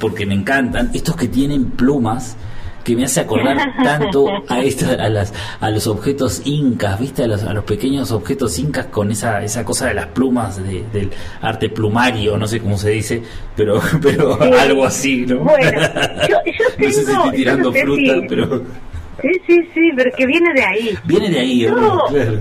Speaker 1: porque me encantan, estos que tienen plumas, que me hace acordar tanto a esta, a las a los objetos incas, ¿viste? A los, a los pequeños objetos incas con esa esa cosa de las plumas de- del arte plumario, no sé cómo se dice, pero *laughs* pero
Speaker 3: Sí.
Speaker 1: algo así, ¿no?
Speaker 3: Bueno, yo, yo *laughs*
Speaker 1: no sé si estoy tirando
Speaker 3: yo no sé
Speaker 1: fruta,
Speaker 3: si-
Speaker 1: pero
Speaker 3: Sí, sí, sí, pero que viene de ahí.
Speaker 1: viene de ahí,
Speaker 3: No.
Speaker 1: claro.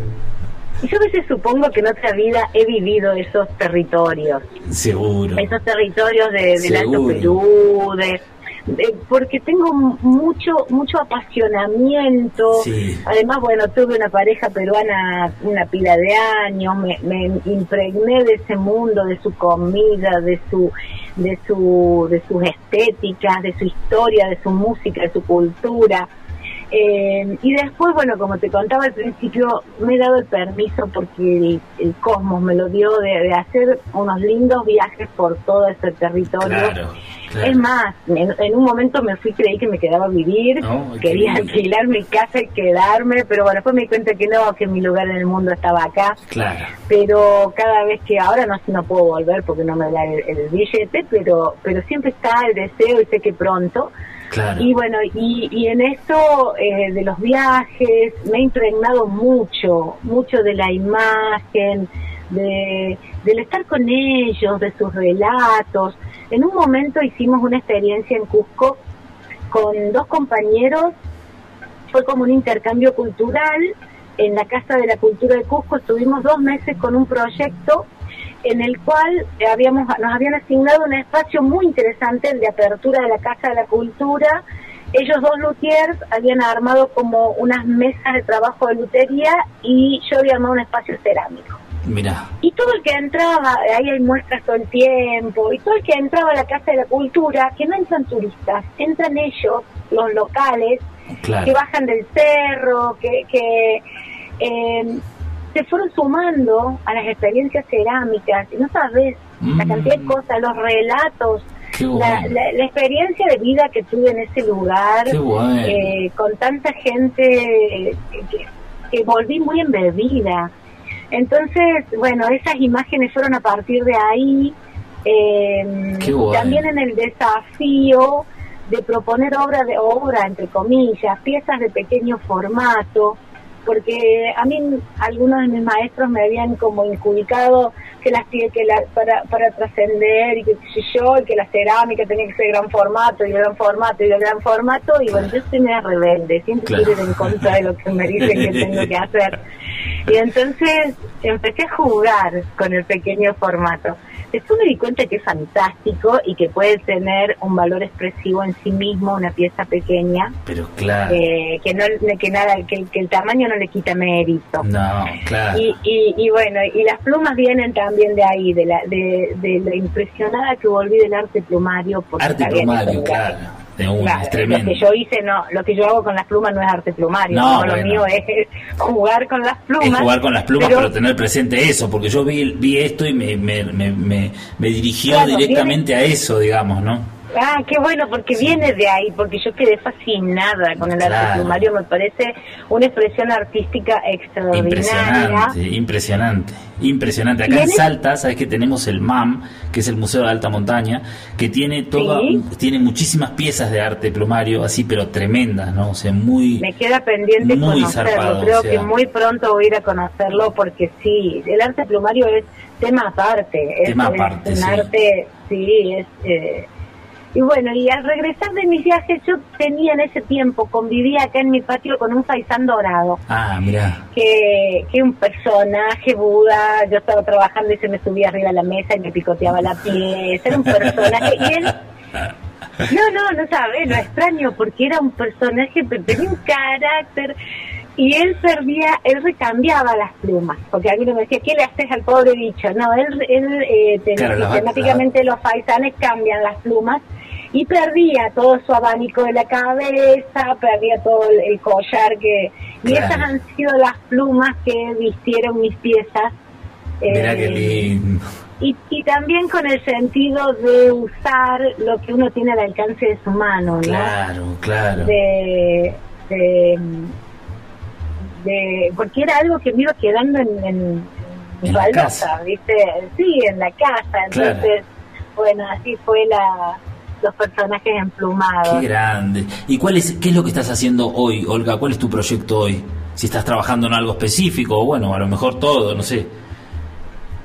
Speaker 3: Yo a veces supongo que en otra vida he vivido esos territorios,
Speaker 1: Seguro.
Speaker 3: esos territorios de, del Alto. Perú, de, de- porque tengo mucho mucho apasionamiento.
Speaker 1: Sí.
Speaker 3: Además, bueno, tuve una pareja peruana una pila de años, me, me impregné de ese mundo, de su comida, de su de su de sus estéticas, de su historia, de su música, de su cultura. Eh, y después, bueno, como te contaba al principio, me he dado el permiso porque el, el cosmos me lo dio de, de hacer unos lindos viajes por todo ese territorio.
Speaker 1: Claro, claro.
Speaker 3: Es más, en, en un momento me fui, creí que me quedaba a vivir,
Speaker 1: No,
Speaker 3: quería
Speaker 1: lindo.
Speaker 3: alquilar mi casa y quedarme, pero bueno, después me di cuenta que no, que mi lugar en el mundo estaba acá.
Speaker 1: Claro.
Speaker 3: Pero cada vez que ahora no no puedo volver porque no me da el, el billete, pero pero siempre está el deseo y sé que pronto. Y bueno, y, y en esto eh, de los viajes me he impregnado mucho, mucho de la imagen, de, del estar con ellos, de sus relatos. En un momento hicimos una experiencia en Cusco con dos compañeros, fue como un intercambio cultural. En la Casa de la Cultura de Cusco, estuvimos dos meses con un proyecto en el cual habíamos nos habían asignado un espacio muy interesante, el de apertura de la Casa de la Cultura. Ellos dos luthiers habían armado como unas mesas de trabajo de lutería y yo había armado un espacio cerámico.
Speaker 1: Mira,
Speaker 3: Y todo el que entraba, ahí hay muestras todo el tiempo, y todo el que entraba a la Casa de la Cultura, que no entran turistas, entran ellos, los locales, que bajan del cerro, que, que eh, se fueron sumando a las experiencias cerámicas, y no sabes la
Speaker 1: Mm.
Speaker 3: cantidad de cosas, los relatos, la, la- la experiencia de vida que tuve en ese lugar,
Speaker 1: bueno.
Speaker 3: eh, con tanta gente eh, que, que volví muy embebida. Entonces, bueno, esas imágenes fueron a partir de ahí. eh,
Speaker 1: bueno.
Speaker 3: También en el desafío de proponer obra de obra, entre comillas, piezas de pequeño formato, porque a mí algunos de mis maestros me habían como inculcado que las que la, para, para trascender y que yo, y que la cerámica tenía que ser gran formato y gran formato y gran formato, y bueno, yo soy media rebelde, siempre
Speaker 1: Claro.
Speaker 3: quiero ir en contra de lo que me dicen que tengo que hacer. Y entonces empecé a jugar con el pequeño formato. Después me di cuenta que es fantástico y que puede tener un valor expresivo en sí mismo, una pieza pequeña,
Speaker 1: Pero claro.
Speaker 3: eh, que no que nada que, que el tamaño no le quita mérito.
Speaker 1: No, claro.
Speaker 3: Y, y, y bueno, y las plumas vienen también de ahí, de la, de, de la impresionada que volví del arte plumario. porque
Speaker 1: Arte plumario, claro. De una,
Speaker 3: Claro,
Speaker 1: es tremendo.
Speaker 3: Lo que yo hice, no, lo que yo hago con las plumas no es arte plumario,
Speaker 1: No,
Speaker 3: no, lo mío es jugar con las plumas.
Speaker 1: Es jugar con las plumas,
Speaker 3: pero-
Speaker 1: pero, tener presente eso, porque yo vi, vi esto y me, me, me, me, me dirigió
Speaker 3: Claro,
Speaker 1: directamente a eso, digamos, ¿no?
Speaker 3: Ah, qué bueno, porque viene de ahí, porque yo quedé fascinada con el arte plumario, me parece una expresión artística extraordinaria.
Speaker 1: Impresionante, impresionante, impresionante. Acá en Salta, sabes que tenemos el MAM, que es el Museo de Alta Montaña, que tiene toda,
Speaker 3: Sí.
Speaker 1: tiene muchísimas piezas de arte plumario, así pero tremendas, ¿no? O sea, muy
Speaker 3: Me queda pendiente
Speaker 1: Muy
Speaker 3: conocerlo,
Speaker 1: zarpado,
Speaker 3: creo
Speaker 1: o sea.
Speaker 3: que muy pronto voy a ir a conocerlo porque sí, el arte plumario es tema aparte, es,
Speaker 1: Tema
Speaker 3: es
Speaker 1: aparte,
Speaker 3: un
Speaker 1: sí.
Speaker 3: arte, sí, es... eh, y bueno, y al regresar de mis viajes, yo tenía en ese tiempo, convivía acá en mi patio con un faisán dorado.
Speaker 1: Ah, mira.
Speaker 3: que, que un personaje Buda, yo estaba trabajando y se me subía arriba a la mesa y me picoteaba la pieza, era un personaje, y él, no, no, no sabe, lo extraño, porque era un personaje, pero tenía un carácter, y él perdía, él recambiaba las plumas, porque alguien me decía, ¿qué le haces al pobre bicho? No, él, él eh,
Speaker 1: Claro,
Speaker 3: sistemáticamente los faisanes cambian las plumas, y perdía todo su abanico de la cabeza, perdía todo el, el collar que... Y
Speaker 1: Claro.
Speaker 3: esas han sido las plumas que vistieron mis piezas.
Speaker 1: Mira
Speaker 3: eh,
Speaker 1: qué lindo.
Speaker 3: y, y también con el sentido de usar lo que uno tiene al alcance de su mano, ¿no?
Speaker 1: Claro, claro.
Speaker 3: De, de, de- porque era algo que me iba quedando en, en,
Speaker 1: En
Speaker 3: baldosa. ¿viste? Sí, en la casa.
Speaker 1: Claro.
Speaker 3: Entonces, bueno, así fue la los personajes emplumados.
Speaker 1: Qué grande. ¿Y cuál es, qué es lo que estás haciendo hoy, Olga? ¿Cuál es tu proyecto hoy? Si estás trabajando en algo específico, o bueno, a lo mejor todo, no sé.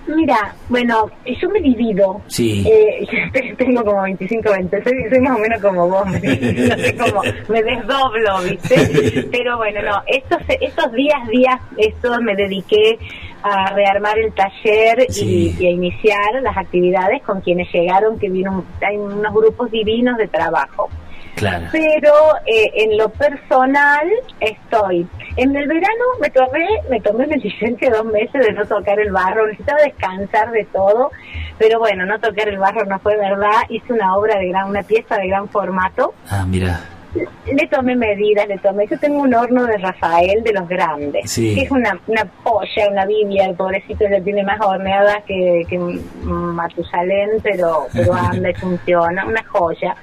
Speaker 3: Mira, bueno, yo me divido.
Speaker 1: Sí.
Speaker 3: Eh, *laughs* tengo como 25, 20, soy, soy más o menos como vos, me, *laughs* no sé cómo, me desdoblo, ¿viste? *laughs* Pero bueno, no, estos, estos días, días, estos me dediqué a rearmar el taller
Speaker 1: Sí.
Speaker 3: y, y a iniciar las actividades con quienes llegaron, que vino, hay unos grupos divinos de trabajo
Speaker 1: Claro.
Speaker 3: pero eh, en lo personal estoy. En el verano me tomé, me tomé una licencia dos meses de no tocar el barro, necesitaba descansar de todo, pero bueno, no tocar el barro no fue verdad, hice una obra de gran, una pieza de gran formato,
Speaker 1: Ah, mira.
Speaker 3: Le tomé medidas, le tomé, yo tengo un horno de Rafael de los grandes,
Speaker 1: Sí.
Speaker 3: que es una, una polla, una biblia, el pobrecito ya tiene más horneadas que, que Matusalén, pero, pero anda y *laughs* funciona, una joya.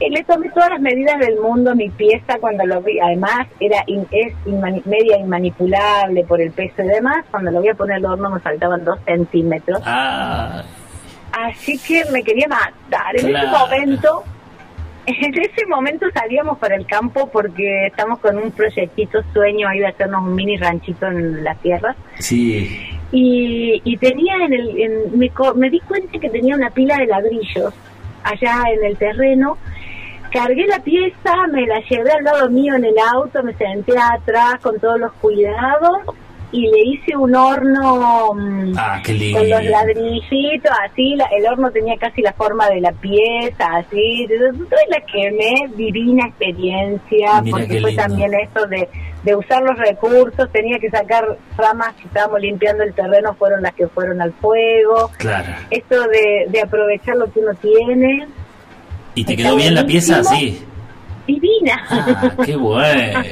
Speaker 3: Eh, le tomé todas las medidas del mundo a mi pieza cuando lo vi, además era in- es inmani- media inmanipulable por el peso y demás, cuando lo voy a poner al horno me faltaban dos centímetros,
Speaker 1: Ah,
Speaker 3: así que me quería matar. En ese momento, *laughs* en ese momento salíamos para el campo porque estamos con un proyectito sueño ahí de hacernos un mini ranchito en la tierra.
Speaker 1: sí.
Speaker 3: Y, y tenía en el, en- me, me di cuenta que tenía una pila de ladrillos allá en el terreno. Cargué la pieza, me la llevé al lado mío en el auto, me senté atrás con todos los cuidados y le hice un horno mm,
Speaker 1: Ah, qué
Speaker 3: con los ladrillitos, así, la- el horno tenía casi la forma de la pieza, así, entonces la quemé, divina experiencia,
Speaker 1: Mira
Speaker 3: porque fue también esto de, de usar los recursos, tenía que sacar ramas que estábamos limpiando el terreno, fueron las que fueron al fuego,
Speaker 1: Claro.
Speaker 3: esto de, de aprovechar lo que uno tiene,
Speaker 1: ¿Y te quedó bien la pieza? Sí.
Speaker 3: Divina.
Speaker 1: Ah, qué bueno.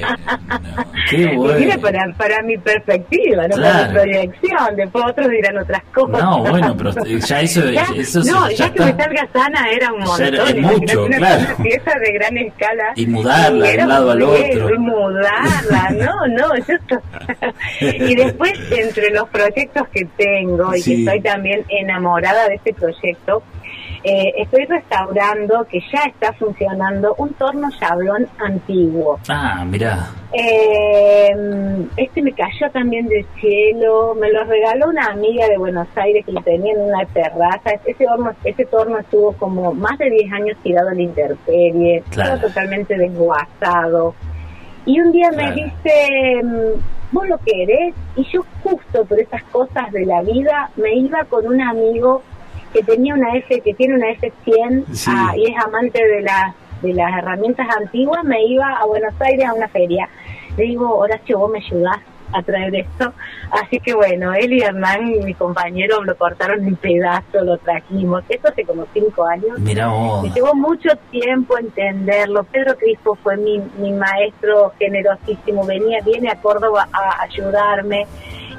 Speaker 1: Qué
Speaker 3: Divina
Speaker 1: bueno.
Speaker 3: para, para mi perspectiva, no para mi proyección, después otros dirán otras cosas.
Speaker 1: No, bueno, pero *laughs* ya eso,
Speaker 3: Ya,
Speaker 1: eso
Speaker 3: no,
Speaker 1: ya,
Speaker 3: ya, que
Speaker 1: está.
Speaker 3: me salga sana era un montón.
Speaker 1: era- es mucho,
Speaker 3: una,
Speaker 1: claro.
Speaker 3: una pieza de gran escala.
Speaker 1: Y mudarla de un lado al otro.
Speaker 3: Y mudarla, no, no. Yo *laughs* y después, entre los proyectos que tengo y
Speaker 1: Sí.
Speaker 3: que estoy también enamorada de este proyecto, eh, estoy restaurando, que ya está funcionando, un torno chablón antiguo.
Speaker 1: Ah, mirá.
Speaker 3: Eh, este me cayó también del cielo, me lo regaló una amiga de Buenos Aires que lo tenía en una terraza. Ese horno, ese torno estuvo como más de 10 años tirado en la intemperie,
Speaker 1: Claro.
Speaker 3: totalmente desguazado. Y un día
Speaker 1: Claro.
Speaker 3: me dice, mm, ¿vos lo querés? Y yo justo por esas cosas de la vida me iba con un amigo que tenía una F, que tiene una F100
Speaker 1: Sí.
Speaker 3: ah, y es amante de las de las herramientas antiguas, me iba a Buenos Aires a una feria. Le digo, Horacio, vos me ayudás a traer esto. Así que bueno, él y Hernán, mi compañero, lo cortaron en pedazos, lo trajimos. Esto hace como cinco años.
Speaker 1: Vos.
Speaker 3: Me llevó mucho tiempo entenderlo. Pedro Crispo fue mi, mi maestro generosísimo. Venía, viene a Córdoba a ayudarme.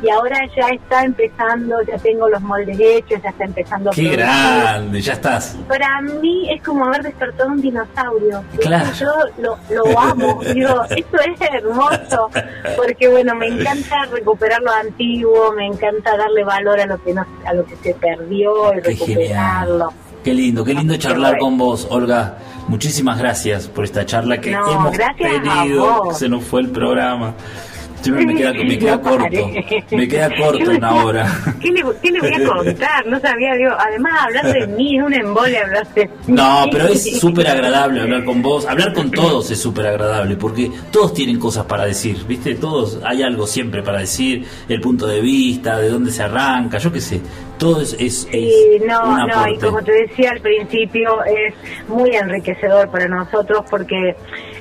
Speaker 3: Y ahora ya está empezando, ya tengo los moldes hechos, ya está empezando a
Speaker 2: Qué grande, ya estás.
Speaker 3: Para mí es como haber despertado un dinosaurio.
Speaker 2: Claro.
Speaker 3: Yo lo, lo amo, *laughs* digo, esto es hermoso, porque bueno, me encanta recuperar lo antiguo, me encanta darle valor a lo que no, a lo que se perdió y
Speaker 2: Qué
Speaker 3: recuperarlo.
Speaker 2: genial. Qué lindo, qué lindo charlar con vos, Olga. Muchísimas gracias por esta charla que
Speaker 3: No,
Speaker 2: hemos tenido. Se nos fue el programa. Siempre me queda, me queda corto. Me queda corto una hora.
Speaker 3: ¿Qué le, ¿Qué le voy a *laughs* contar? No sabía, digo, además hablar de mí es un embole hablar de
Speaker 2: No, pero es súper agradable hablar con vos. Hablar con todos es súper agradable porque todos tienen cosas para decir, ¿viste? Todos hay algo siempre para decir, el punto de vista, de dónde se arranca, yo qué sé. Todo es, es, es
Speaker 3: Sí, no,
Speaker 2: un
Speaker 3: no, y como te decía al principio, es muy enriquecedor para nosotros porque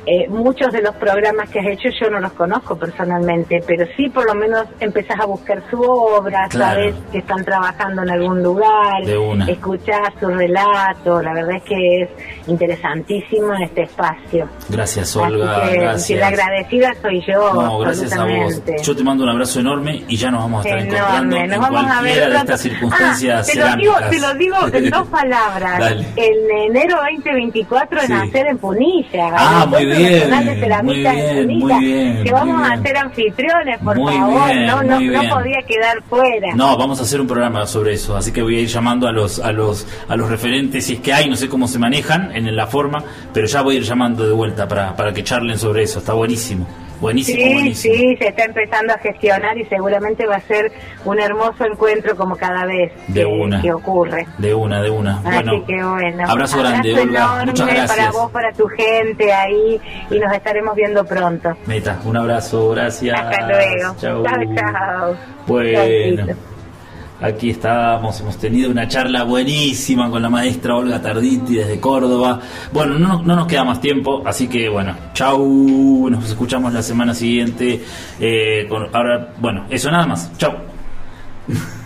Speaker 3: eh, muchos de los programas que has hecho yo no los conozco personalmente, pero sí por lo menos empezás a buscar su obra,
Speaker 2: Claro.
Speaker 3: sabes que están trabajando en algún lugar, escuchás su relato, la verdad es que es interesantísimo en este espacio.
Speaker 2: Gracias, Olga.
Speaker 3: Que,
Speaker 2: gracias.
Speaker 3: la agradecida soy yo.
Speaker 2: No, gracias a vos. Yo te mando un abrazo enorme y ya nos vamos a estar encontrando
Speaker 3: Enorme, nos
Speaker 2: en
Speaker 3: vamos a ver
Speaker 2: cualquiera de
Speaker 3: pronto.
Speaker 2: estas circunstancias
Speaker 3: Ah, te lo digo, te lo digo en dos palabras. *laughs* En enero 2024
Speaker 2: Sí.
Speaker 3: en hacer en Punilla.
Speaker 2: Ah, muy bien,
Speaker 3: en
Speaker 2: muy bien,
Speaker 3: Que vamos a ser anfitriones, por
Speaker 2: Muy
Speaker 3: favor.
Speaker 2: bien,
Speaker 3: no, no, no podía quedar fuera.
Speaker 2: No, vamos a hacer un programa sobre eso, así que voy a ir llamando a los a los a los referentes si es que hay, no sé cómo se manejan en la forma, pero ya voy a ir llamando de vuelta para, para que charlen sobre eso, está buenísimo. Buenísimo,
Speaker 3: Sí,
Speaker 2: buenísimo.
Speaker 3: sí, se está empezando a gestionar y seguramente va a ser un hermoso encuentro como cada vez
Speaker 2: De
Speaker 3: que,
Speaker 2: una.
Speaker 3: que ocurre.
Speaker 2: De una, de una.
Speaker 3: Así
Speaker 2: bueno,
Speaker 3: que bueno.
Speaker 2: abrazo grande, Olga.
Speaker 3: enorme
Speaker 2: Muchas gracias.
Speaker 3: para vos, para tu gente ahí y nos estaremos viendo pronto.
Speaker 2: Meta, un abrazo, gracias.
Speaker 3: Hasta luego. Chao, chao.
Speaker 2: Bueno. Aquí estamos, hemos tenido una charla buenísima con la maestra Olga Tarditi desde Córdoba. Bueno, no, no nos queda más tiempo, así que bueno, chau, nos escuchamos la semana siguiente. eh, ahora, bueno, eso nada más, chau. *laughs*